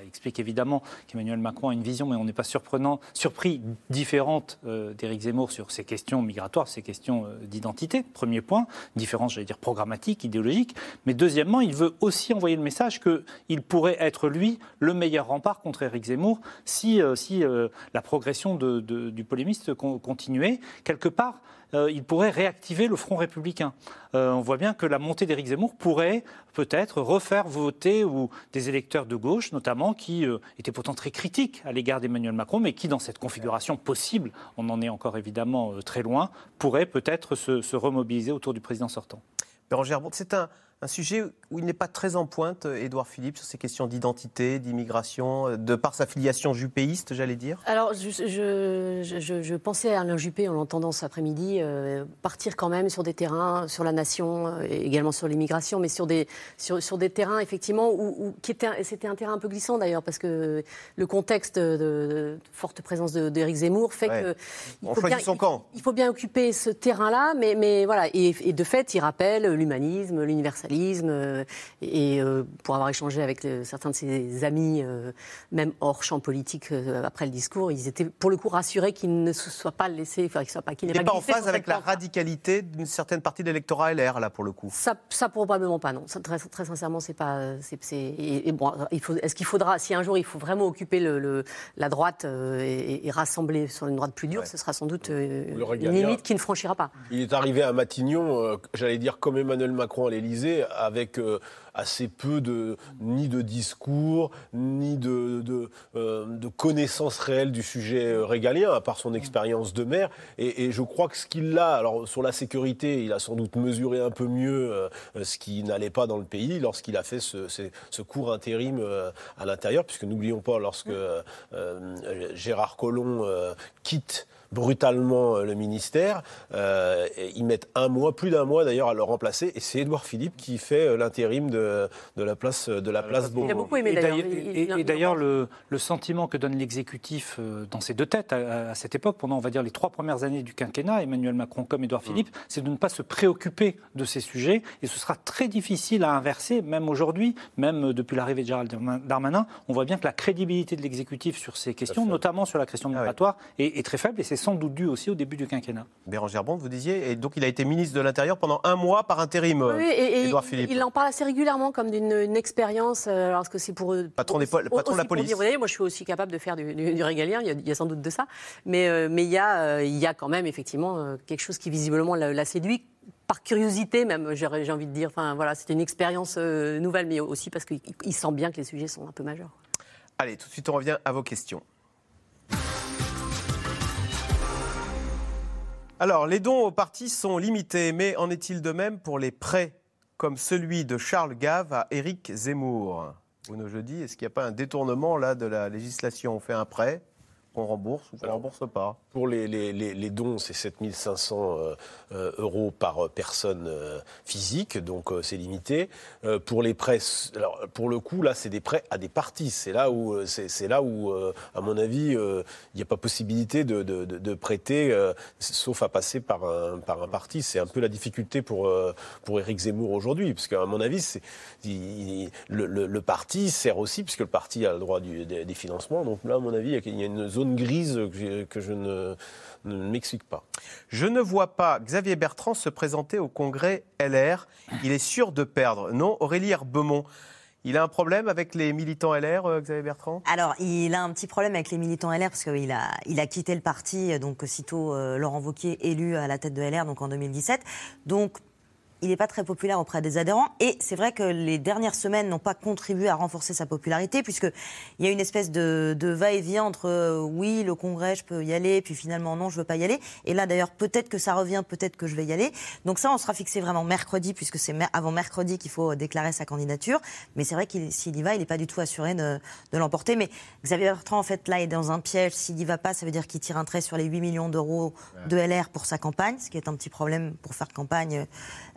explique évidemment qu'Emmanuel Macron a une vision, mais on n'est pas surprenant, surpris, différente euh, d'Éric Zemmour sur ces questions migratoires, ces questions euh, d'identité. Premier point, différence, j'allais dire, programmatique, idéologique. Mais deuxièmement, il veut aussi envoyer le message qu'il pourrait être, lui, le meilleur rempart contre Éric Zemmour si, euh, si euh, la progression du polémiste con- continuait. Quelque part, il pourrait réactiver le Front républicain. Euh, on voit bien que la montée d'Éric Zemmour pourrait peut-être refaire voter ou des électeurs de gauche, notamment, qui euh, étaient pourtant très critiques à l'égard d'Emmanuel Macron, mais qui, dans cette configuration possible, on en est encore évidemment euh, très loin, pourraient peut-être se, se remobiliser autour du président sortant. Bérangère c'est un, un sujet où il n'est pas très en pointe, euh, Édouard Philippe, sur ces questions d'identité, d'immigration, euh, de par sa filiation jupéiste, j'allais dire Alors, je, je- je- je pensais à Alain Juppé en l'entendant cet après-midi, euh, partir quand même sur des terrains, sur la nation, et également sur l'immigration, mais sur des, sur, sur des terrains, effectivement, où, où- qui était, un- c'était un terrain un peu glissant d'ailleurs, parce que le contexte de, de forte présence d'Éric Zemmour fait Ouais. que. On choisit son camp. Il faut bien occuper ce terrain-là, mais, mais voilà. Et, et de fait, il rappelle l'humanisme, l'universalisme. Euh, Et euh, pour avoir échangé avec euh, certains de ses amis, euh, même hors champ politique, euh, après le discours, ils étaient pour le coup rassurés qu'il ne se soit pas laissé, enfin, qu'il soit pas, qu'il n'est pas pas en phase avec la radicalité d'une certaine partie de l'électorat LR, là, pour le coup. Ça, ça probablement pas, non. Ça, très, très sincèrement, c'est pas. c'est- c'est- et, et bon, il faut, est-ce qu'il faudra, si un jour il faut vraiment occuper le, le- la droite euh, et, et rassembler sur une droite plus dure, ce sera sans doute euh, une limite qui ne franchira pas. Il est arrivé à Matignon, euh, j'allais dire comme Emmanuel Macron à l'Élysée, avec euh, assez peu de ni de discours, ni de, de, euh, de connaissances réelles du sujet euh, régalien, à part son expérience de maire. Et, et je crois que ce qu'il a, alors sur la sécurité, il a sans doute mesuré un peu mieux euh, ce qui n'allait pas dans le pays lorsqu'il a fait ce, ce- ce court intérim euh, à l'intérieur, puisque n'oublions pas, lorsque euh, Gérard Collomb quitte brutalement euh, le ministère. Euh, ils mettent un mois, plus d'un mois d'ailleurs, à le remplacer. Et c'est Édouard Philippe qui fait euh, l'intérim de, de la place de la place Beaumont. Il a beaucoup aimé d'ailleurs. d'ailleurs- Il- et- il- et d'ailleurs, le, le sentiment que donne l'exécutif euh, dans ces deux têtes à, à cette époque, pendant on va dire les trois premières années du quinquennat, Emmanuel Macron comme Édouard Philippe, c'est de ne pas se préoccuper de ces sujets. Et ce sera très difficile à inverser, même aujourd'hui, même euh, depuis l'arrivée de Gérald Darmanin. On voit bien que la crédibilité de l'exécutif sur ces questions, notamment sur la question migratoire, est, est très faible. Et c'est sans doute dû aussi au début du quinquennat. Bérangère Bond, vous disiez, et donc il a été ministre de l'Intérieur pendant un mois par intérim, Oui, et, Philippe. il en parle assez régulièrement comme d'une une expérience. euh, Alors, que c'est pour eux Patron des pour- po- patron de la police. dire, vous voyez, moi, je suis aussi capable de faire du, du- du régalien. Il y, a, il y a sans doute de ça, mais euh, mais il y a euh, il y a quand même effectivement euh, quelque chose qui visiblement l'a l'a séduit. Par curiosité même, j'ai envie de dire. Enfin voilà, c'était une expérience euh, nouvelle, mais aussi parce qu'il il sent bien que les sujets sont un peu majeurs. Allez, tout de suite, on revient à vos questions. Alors, les dons aux partis sont limités, mais en est-il de même pour les prêts, comme celui de Charles Gave à Éric Zemmour? Bruno Jeudi, est-ce qu'il n'y a pas un détournement là de la législation? On fait un prêt, on rembourse ou on ne rembourse pas Pour les, les- les- les dons, c'est 7500 euh, euh, euros par personne euh, physique, donc euh, c'est limité. Pour les prêts, alors, pour le coup, là, c'est des prêts à des partis. C'est là où, c'est c'est là où à mon avis, il n'y a pas possibilité de, de- de- de prêter, sauf à passer par un, par un parti. C'est un peu la difficulté pour, pour Éric Zemmour aujourd'hui, parce qu'à mon avis, c'est- le, le- le parti sert aussi, puisque le parti a le droit du- des, des financements. Donc là, à mon avis, il y a une zone grise que, je ne, ne m'explique pas. Je ne vois pas Xavier Bertrand se présenter au congrès LR. Il est sûr de perdre. Non, Aurélie Herbemont. Il a un problème avec les militants LR, euh, Xavier Bertrand? Alors, il a un petit problème avec les militants LR parce qu'il a, il a quitté le parti, donc sitôt euh, Laurent Wauquiez élu à la tête de LR, donc en 2017. Donc, il n'est pas très populaire auprès des adhérents. Et c'est vrai que les dernières semaines n'ont pas contribué à renforcer sa popularité, puisqu'il y a une espèce de, de va-et-vient entre euh, oui, le congrès, je peux y aller, puis finalement non, je veux pas y aller. Et là, d'ailleurs, peut-être que ça revient, peut-être que je vais y aller. Donc ça, on sera fixé vraiment mercredi, puisque c'est avant mercredi qu'il faut déclarer sa candidature. Mais c'est vrai qu'il s'il y va, il n'est pas du tout assuré de, de l'emporter. Mais Xavier Bertrand, en fait, là, est dans un piège. S'il n'y va pas, ça veut dire qu'il tire un trait sur les 8 millions d'euros de LR pour sa campagne, ce qui est un petit problème pour faire campagne.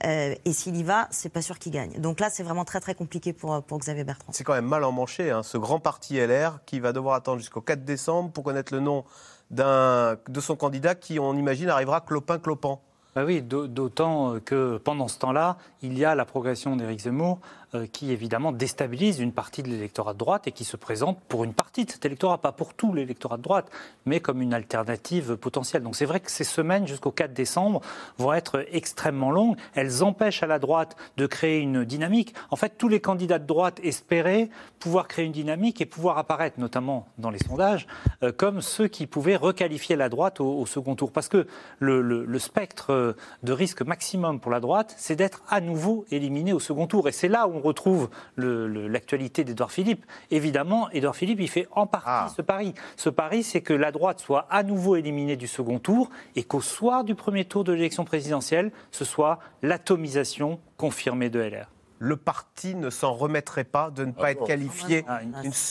Euh, et s'il y va, c'est pas sûr qu'il gagne. Donc là, c'est vraiment très très compliqué pour, pour Xavier Bertrand. C'est quand même mal emmanché, hein, ce grand parti LR qui va devoir attendre jusqu'au 4 décembre pour connaître le nom d'un- de son candidat qui, on imagine, arrivera clopin-clopant. Bah oui, d'autant que pendant ce temps-là, il y a la progression d'Éric Zemmour euh, qui évidemment déstabilise une partie de l'électorat de droite et qui se présente pour une partie de cet électorat, pas pour tout l'électorat de droite, mais comme une alternative potentielle. Donc c'est vrai que ces semaines jusqu'au 4 décembre vont être extrêmement longues. Elles empêchent à la droite de créer une dynamique. En fait, tous les candidats de droite espéraient pouvoir créer une dynamique et pouvoir apparaître, notamment dans les sondages, euh, comme ceux qui pouvaient requalifier la droite au, second tour. Parce que le, le spectre de risque maximum pour la droite, c'est d'être à nouveau éliminé au second tour. Et c'est là où on retrouve l'actualité d'Edouard Philippe. Évidemment, Edouard Philippe, il fait en partie ah. ce pari. Ce pari, c'est que la droite soit à nouveau éliminée du second tour et qu'au soir du premier tour de l'élection présidentielle, ce soit l'atomisation confirmée de LR le parti ne s'en remettrait pas de ne pas ah être qualifié. Ah,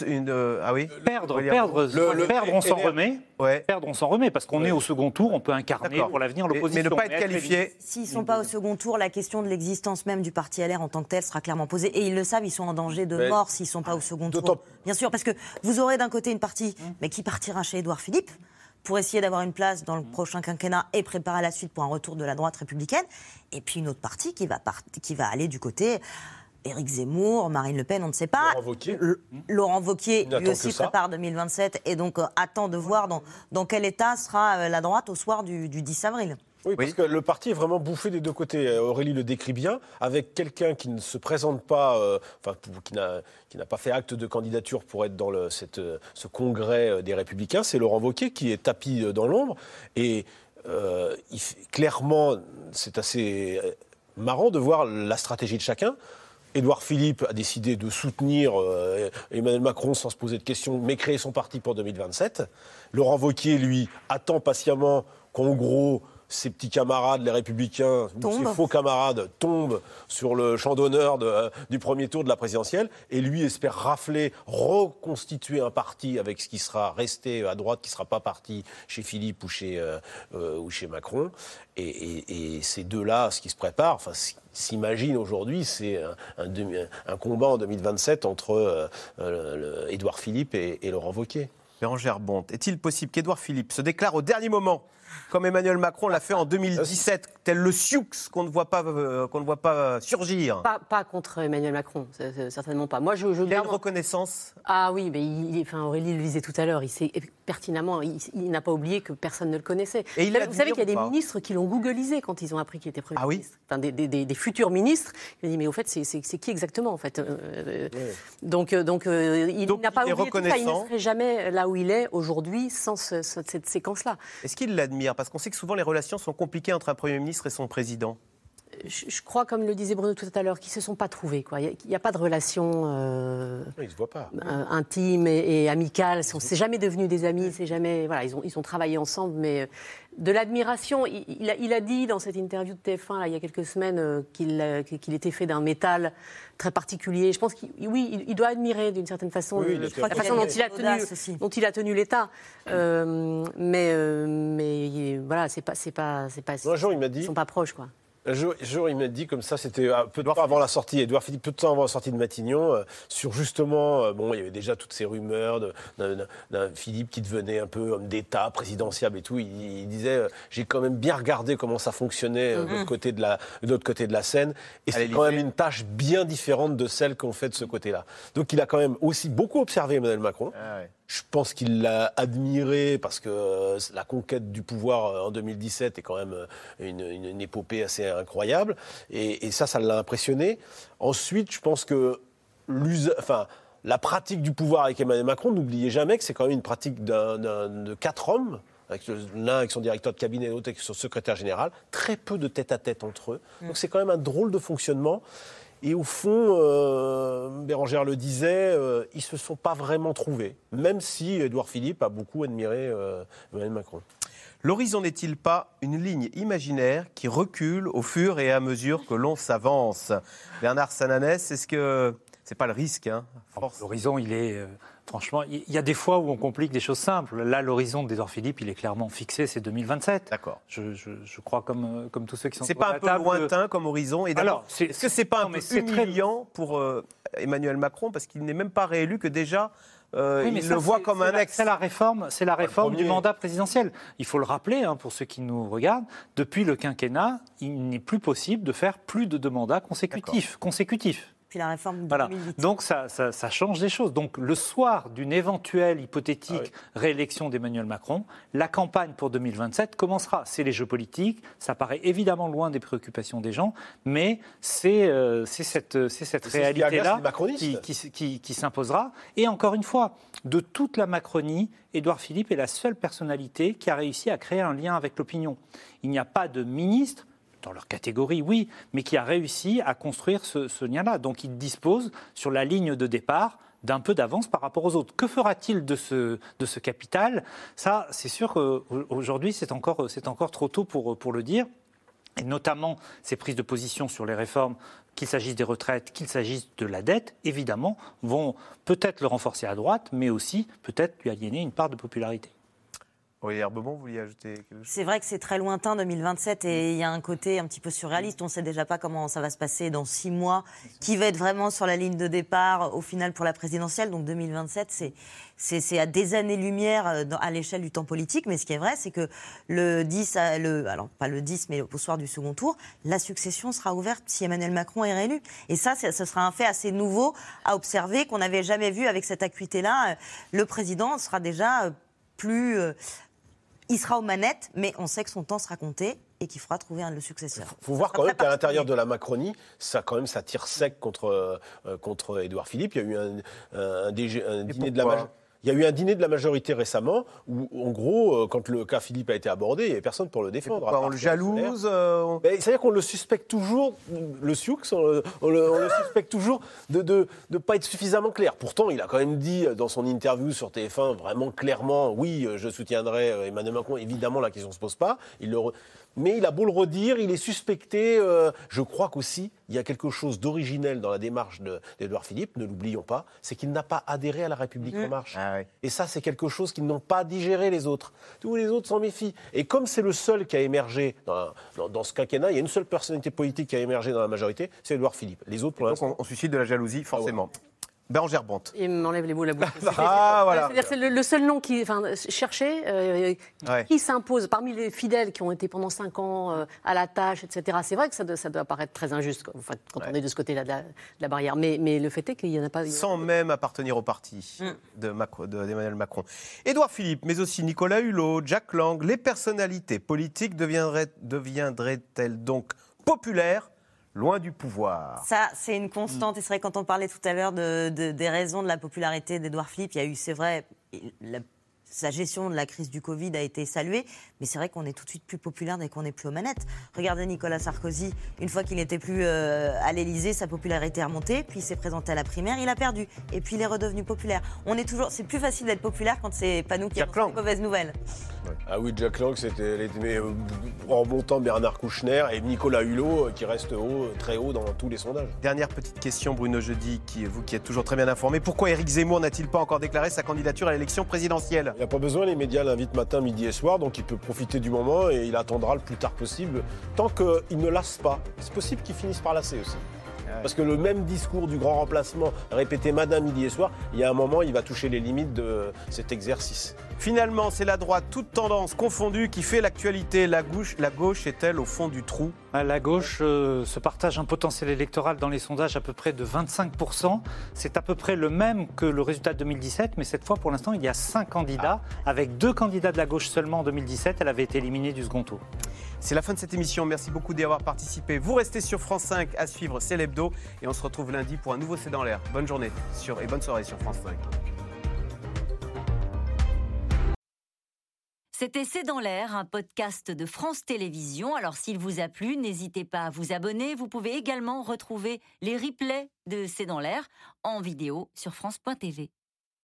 une, euh, ah oui. Perdre perdre perdre on s'en remet. Perdre on s'en remet parce qu'on est au second tour on peut incarner pour l'avenir l'opposition. mais ne pas être qualifié. s'ils sont pas au second tour la question de l'existence même du parti LR en tant que tel sera clairement posée. Et ils le savent ils sont en danger de mort s'ils sont pas au second tour. bien sûr parce que vous aurez d'un côté une partie hum. mais qui partira chez Édouard Philippe pour essayer d'avoir une place dans le prochain quinquennat et préparer la suite pour un retour de la droite républicaine. Et puis une autre partie qui va, qui va aller du côté Éric Zemmour, Marine Le Pen, on ne sait pas. Laurent Wauquiez. Laurent Wauquiez, lui aussi prépare 2027 et donc euh, attend de voir dans, dans quel état sera euh, la droite au soir du, du 10 avril. Oui, parce que le parti est vraiment bouffé des deux côtés. Euh, Aurélie le décrit bien, avec quelqu'un qui ne se présente pas, euh, enfin, qui n'a pas fait acte de candidature pour être dans le, cette, euh, ce congrès des Républicains, c'est Laurent Wauquiez qui est tapis dans l'ombre. Et il, clairement, c'est assez marrant de voir la stratégie de chacun. Édouard Philippe a décidé de soutenir Emmanuel Macron sans se poser de questions, mais créer son parti pour 2027. Laurent Wauquiez, lui, attend patiemment qu'en gros, ses petits camarades, les républicains, ses faux camarades, tombent sur le champ d'honneur euh, du premier tour de la présidentielle, et lui espère rafler, reconstituer un parti avec ce qui sera resté à droite, qui ne sera pas parti chez Philippe ou chez, euh, euh, ou chez Macron. Et, ces deux-là, ce qui se prépare, enfin, s'imagine aujourd'hui, c'est un, un, combat en 2027 entre Édouard Philippe et, et Laurent Wauquiez. Bérangère Bonte, est-il possible qu'Édouard Philippe se déclare au dernier moment comme Emmanuel Macron l'a fait en 2017, tel le Sioux qu'on ne voit pas, euh, qu'on ne voit pas surgir. Pas, contre Emmanuel Macron, certainement pas. Moi, je, je il y a une reconnaissance. Ah oui, mais il, enfin, Aurélie le disait tout à l'heure. Il sait pertinemment, il, n'a pas oublié que personne ne le connaissait. Et il vous savez qu'il y a des ministres qui l'ont googlisé quand ils ont appris qu'il était premier ah ministre. Enfin, des, futurs ministres. Il a dit mais au fait, c'est qui exactement en fait euh, Donc, euh, donc il n'a pas oublié tout ça. Il ne serait jamais là où il est aujourd'hui sans cette séquence-là. Est-ce qu'il l'admire parce qu'on sait que souvent les relations sont compliquées entre un Premier ministre et son président je, crois, comme le disait Bruno tout à l'heure, qu'ils ne se sont pas trouvés. Il n'y a, pas de relation euh, pas. Euh, intime et, amicale. C'est jamais devenu des amis. C'est jamais. Voilà, ils ont, ils ont travaillé ensemble, mais euh, de l'admiration. Il, a, dit dans cette interview de TF1 il y a quelques semaines qu'il était fait d'un métal très particulier. Je pense qu'il oui, il, doit admirer d'une certaine façon la façon dont il, a tenu, dont il a tenu l'État. mais, mais voilà, c'est pas, c'est pas, c'est pas. Un jour, il m'a dit. Ils sont pas proches, quoi. Un jour, il m'a dit comme ça, c'était peu de temps avant la sortie, Edouard Philippe, peu de temps avant la sortie de Matignon, euh, sur justement, euh, bon, il y avait déjà toutes ces rumeurs d'un Philippe qui devenait un peu homme d'État, présidentiable et tout. Il, disait, euh, j'ai quand même bien regardé comment ça fonctionnait de l'autre mhm. côté de la, côté de la scène, et c'est quand même une tâche bien différente de celle qu'on fait de ce côté-là. Donc il a quand même aussi beaucoup observé Emmanuel Macron. Ah je pense qu'il l'a admiré parce que euh, la conquête du pouvoir euh, en 2017 est quand même euh, une, épopée assez incroyable. Et, ça, ça l'a impressionné. Ensuite, je pense que enfin, la pratique du pouvoir avec Emmanuel Macron, n'oubliez jamais que c'est quand même une pratique de quatre hommes l'un avec son directeur de cabinet, l'autre avec son secrétaire général, très peu de tête à -tête entre eux. Mm. Donc c'est quand même un drôle de fonctionnement. Et au fond, euh, Bérangère le disait, euh, ils ne se sont pas vraiment trouvés, même si Édouard Philippe a beaucoup admiré euh, Emmanuel Macron. L'horizon n'est-il pas une ligne imaginaire qui recule au fur et à mesure que l'on s'avance? Bernard Sananès, est-ce que c'est pas le risque. Hein, L'horizon, il est. franchement, il y a des fois où on complique des choses simples. Là, l'horizon d'Edouard Philippe, il est clairement fixé, c'est 2027. D'accord. Je, je- je crois, comme, comme tous ceux qui sont C'est pas un peu table, lointain comme horizon Et Alors, c'est- est-ce que c'est pas un non, peu très- humiliant pour euh, Emmanuel Macron parce qu'il n'est même pas réélu que déjà euh, Oui, mais il ça, le voit c'est- comme un la- ex. C'est la réforme, c'est la réforme du mandat présidentiel. Il faut le rappeler hein, pour ceux qui nous regardent. Depuis le quinquennat, il n'est plus possible de faire plus de deux mandats consécutifs. consécutifs. La réforme de Voilà. 2008. Donc ça, ça- ça change des choses. Donc le soir d'une éventuelle hypothétique Ah réélection d'Emmanuel Macron, la campagne pour 2027 commencera. C'est les jeux politiques. Ça paraît évidemment loin des préoccupations des gens, mais c'est euh, cette, ce réalité-là qui- qui s'imposera. Et encore une fois, de toute la Macronie, Édouard Philippe est la seule personnalité qui a réussi à créer un lien avec l'opinion. Il n'y a pas de ministre dans leur catégorie, oui, mais qui a réussi à construire ce, lien-là. Donc il dispose, sur la ligne de départ, d'un peu d'avance par rapport aux autres. Que fera-t-il de ce, de ce capital? Ça, c'est sûr qu'aujourd'hui, c'est encore, c'est encore trop tôt pour, pour le dire. Et notamment ces prises de position sur les réformes, qu'il s'agisse des retraites, qu'il s'agisse de la dette, évidemment, vont peut-être le renforcer à droite, mais aussi peut-être lui aliéner une part de popularité. Vous vouliez ajouter quelque chose? C'est vrai que c'est très lointain 2027 et il y a un côté un petit peu surréaliste. On ne sait déjà pas comment ça va se passer dans six mois, qui va être vraiment sur la ligne de départ au final pour la présidentielle? Donc 2027, c'est à des années-lumière euh, à l'échelle du temps politique. Mais ce qui est vrai, c'est que le 10, à- le, alors pas le 10, mais au soir du second tour, la succession sera ouverte si Emmanuel Macron est réélu. Et ça, ce sera un fait assez nouveau à observer qu'on n'avait jamais vu avec cette acuité-là. Euh, Le président sera déjà euh, plus il sera aux manettes, mais on sait que son temps sera compté et qu'il faudra trouver un, le successeur. faut voir quand même qu'à l'intérieur de la Macronie, ça quand même ça tire sec contre euh, contre Édouard Philippe. Il y a eu un, un, DG un dîner de la pourquoi majo- il y a eu un dîner de la majorité récemment où, en gros, euh, quand le cas Philippe a été abordé, il n'y avait personne pour le défendre. on le jalouse, euh, C'est-à-dire qu'on le suspecte toujours, le Sioux, on, le- on le, on le suspecte toujours de ne de, de pas être suffisamment clair. Pourtant, il a quand même dit euh, dans son interview sur TF1 vraiment clairement, oui, je soutiendrai Emmanuel Macron. Évidemment, la question ne se pose pas. Il le re- Mais il a beau le redire, il est suspecté. euh, je crois qu'aussi, il y a quelque chose d'originel dans la démarche de- d'Edouard Philippe, ne l'oublions pas, c'est qu'il n'a pas adhéré à la République En Marche. Et ça, c'est quelque chose qu'ils n'ont pas digéré les autres. Tous les autres s'en méfient. Et comme c'est le seul qui a émergé dans, dans- dans ce quinquennat, il y a une seule personnalité politique qui a émergé dans la majorité, c'est Edouard Philippe. Les autres, pour Donc l'instant. on, on suscite de la jalousie, forcément. Bérangère Bonte. Il m'enlève les mots de la bouche. Ah, voilà. C'est-à-dire que c'est le, le seul nom qui, enfin, euh, Ouais. qui s'impose parmi les fidèles qui ont été pendant cinq ans euh, à la tâche, etc. C'est vrai que ça doit, ça doit paraître très injuste enfin, quand on est de ce côté-là de, la- de la barrière. Mais, mais le fait est qu'il n'y en a pas. Sans même appartenir au parti de- d'Emmanuel Macron. Édouard Philippe, mais aussi Nicolas Hulot, Jack Lang, les personnalités politiques deviendraient- deviendraient-elles donc populaires, loin du pouvoir Ça, c'est une constante. Et c'est vrai, quand on parlait tout à l'heure de, de- des raisons de la popularité d'Edouard Philippe, il y a eu, c'est vrai, la- sa gestion de la crise du Covid a été saluée, mais c'est vrai qu'on est tout de suite plus populaire dès qu'on n'est plus aux manettes. Regardez Nicolas Sarkozy, une fois qu'il n'était plus euh, à l'Élysée, sa popularité est remontée, puis il s'est présenté à la primaire, il a perdu, et puis il est redevenu populaire. On est toujours, c'est plus facile d'être populaire quand c'est pas nous qui avons des mauvaises nouvelles. Ah oui, Jack Lang, c'était euh, en remontant Bernard Kouchner et Nicolas Hulot, euh, qui reste haut, très haut dans tous les sondages. Dernière petite question, Bruno Jeudi, qui, vous qui êtes toujours très bien informé. Pourquoi Éric Zemmour n'a-t-il pas encore déclaré sa candidature à l'élection présidentielle? N'y a pas besoin, les médias l'invitent matin, midi et soir, donc il peut profiter du moment et il attendra le plus tard possible, tant qu'il ne lasse pas. C'est possible qu'il finisse par lasser aussi. Parce que le même discours du grand remplacement répété matin, midi et soir, il y a un moment, il va toucher les limites de cet exercice. Finalement, c'est la droite, toute tendance confondue, qui fait l'actualité. La gauche, la gauche est-elle au fond du trou? À La gauche euh, se partage un potentiel électoral dans les sondages à peu près de 25%. C'est à peu près le même que le résultat de 2017, mais cette fois, pour l'instant, il y a cinq candidats. Avec deux candidats de la gauche seulement en 2017, elle avait été éliminée du second tour. C'est la fin de cette émission. Merci beaucoup d'y avoir participé. Vous restez sur France 5 à suivre C'est l'hebdo et on se retrouve lundi pour un nouveau C'est dans l'air. Bonne journée sur, et bonne soirée sur France 5. C'était C'est dans l'air, un podcast de France Télévisions. Alors s'il vous a plu, n'hésitez pas à vous abonner. Vous pouvez également retrouver les replays de C'est dans l'air en vidéo sur France.tv.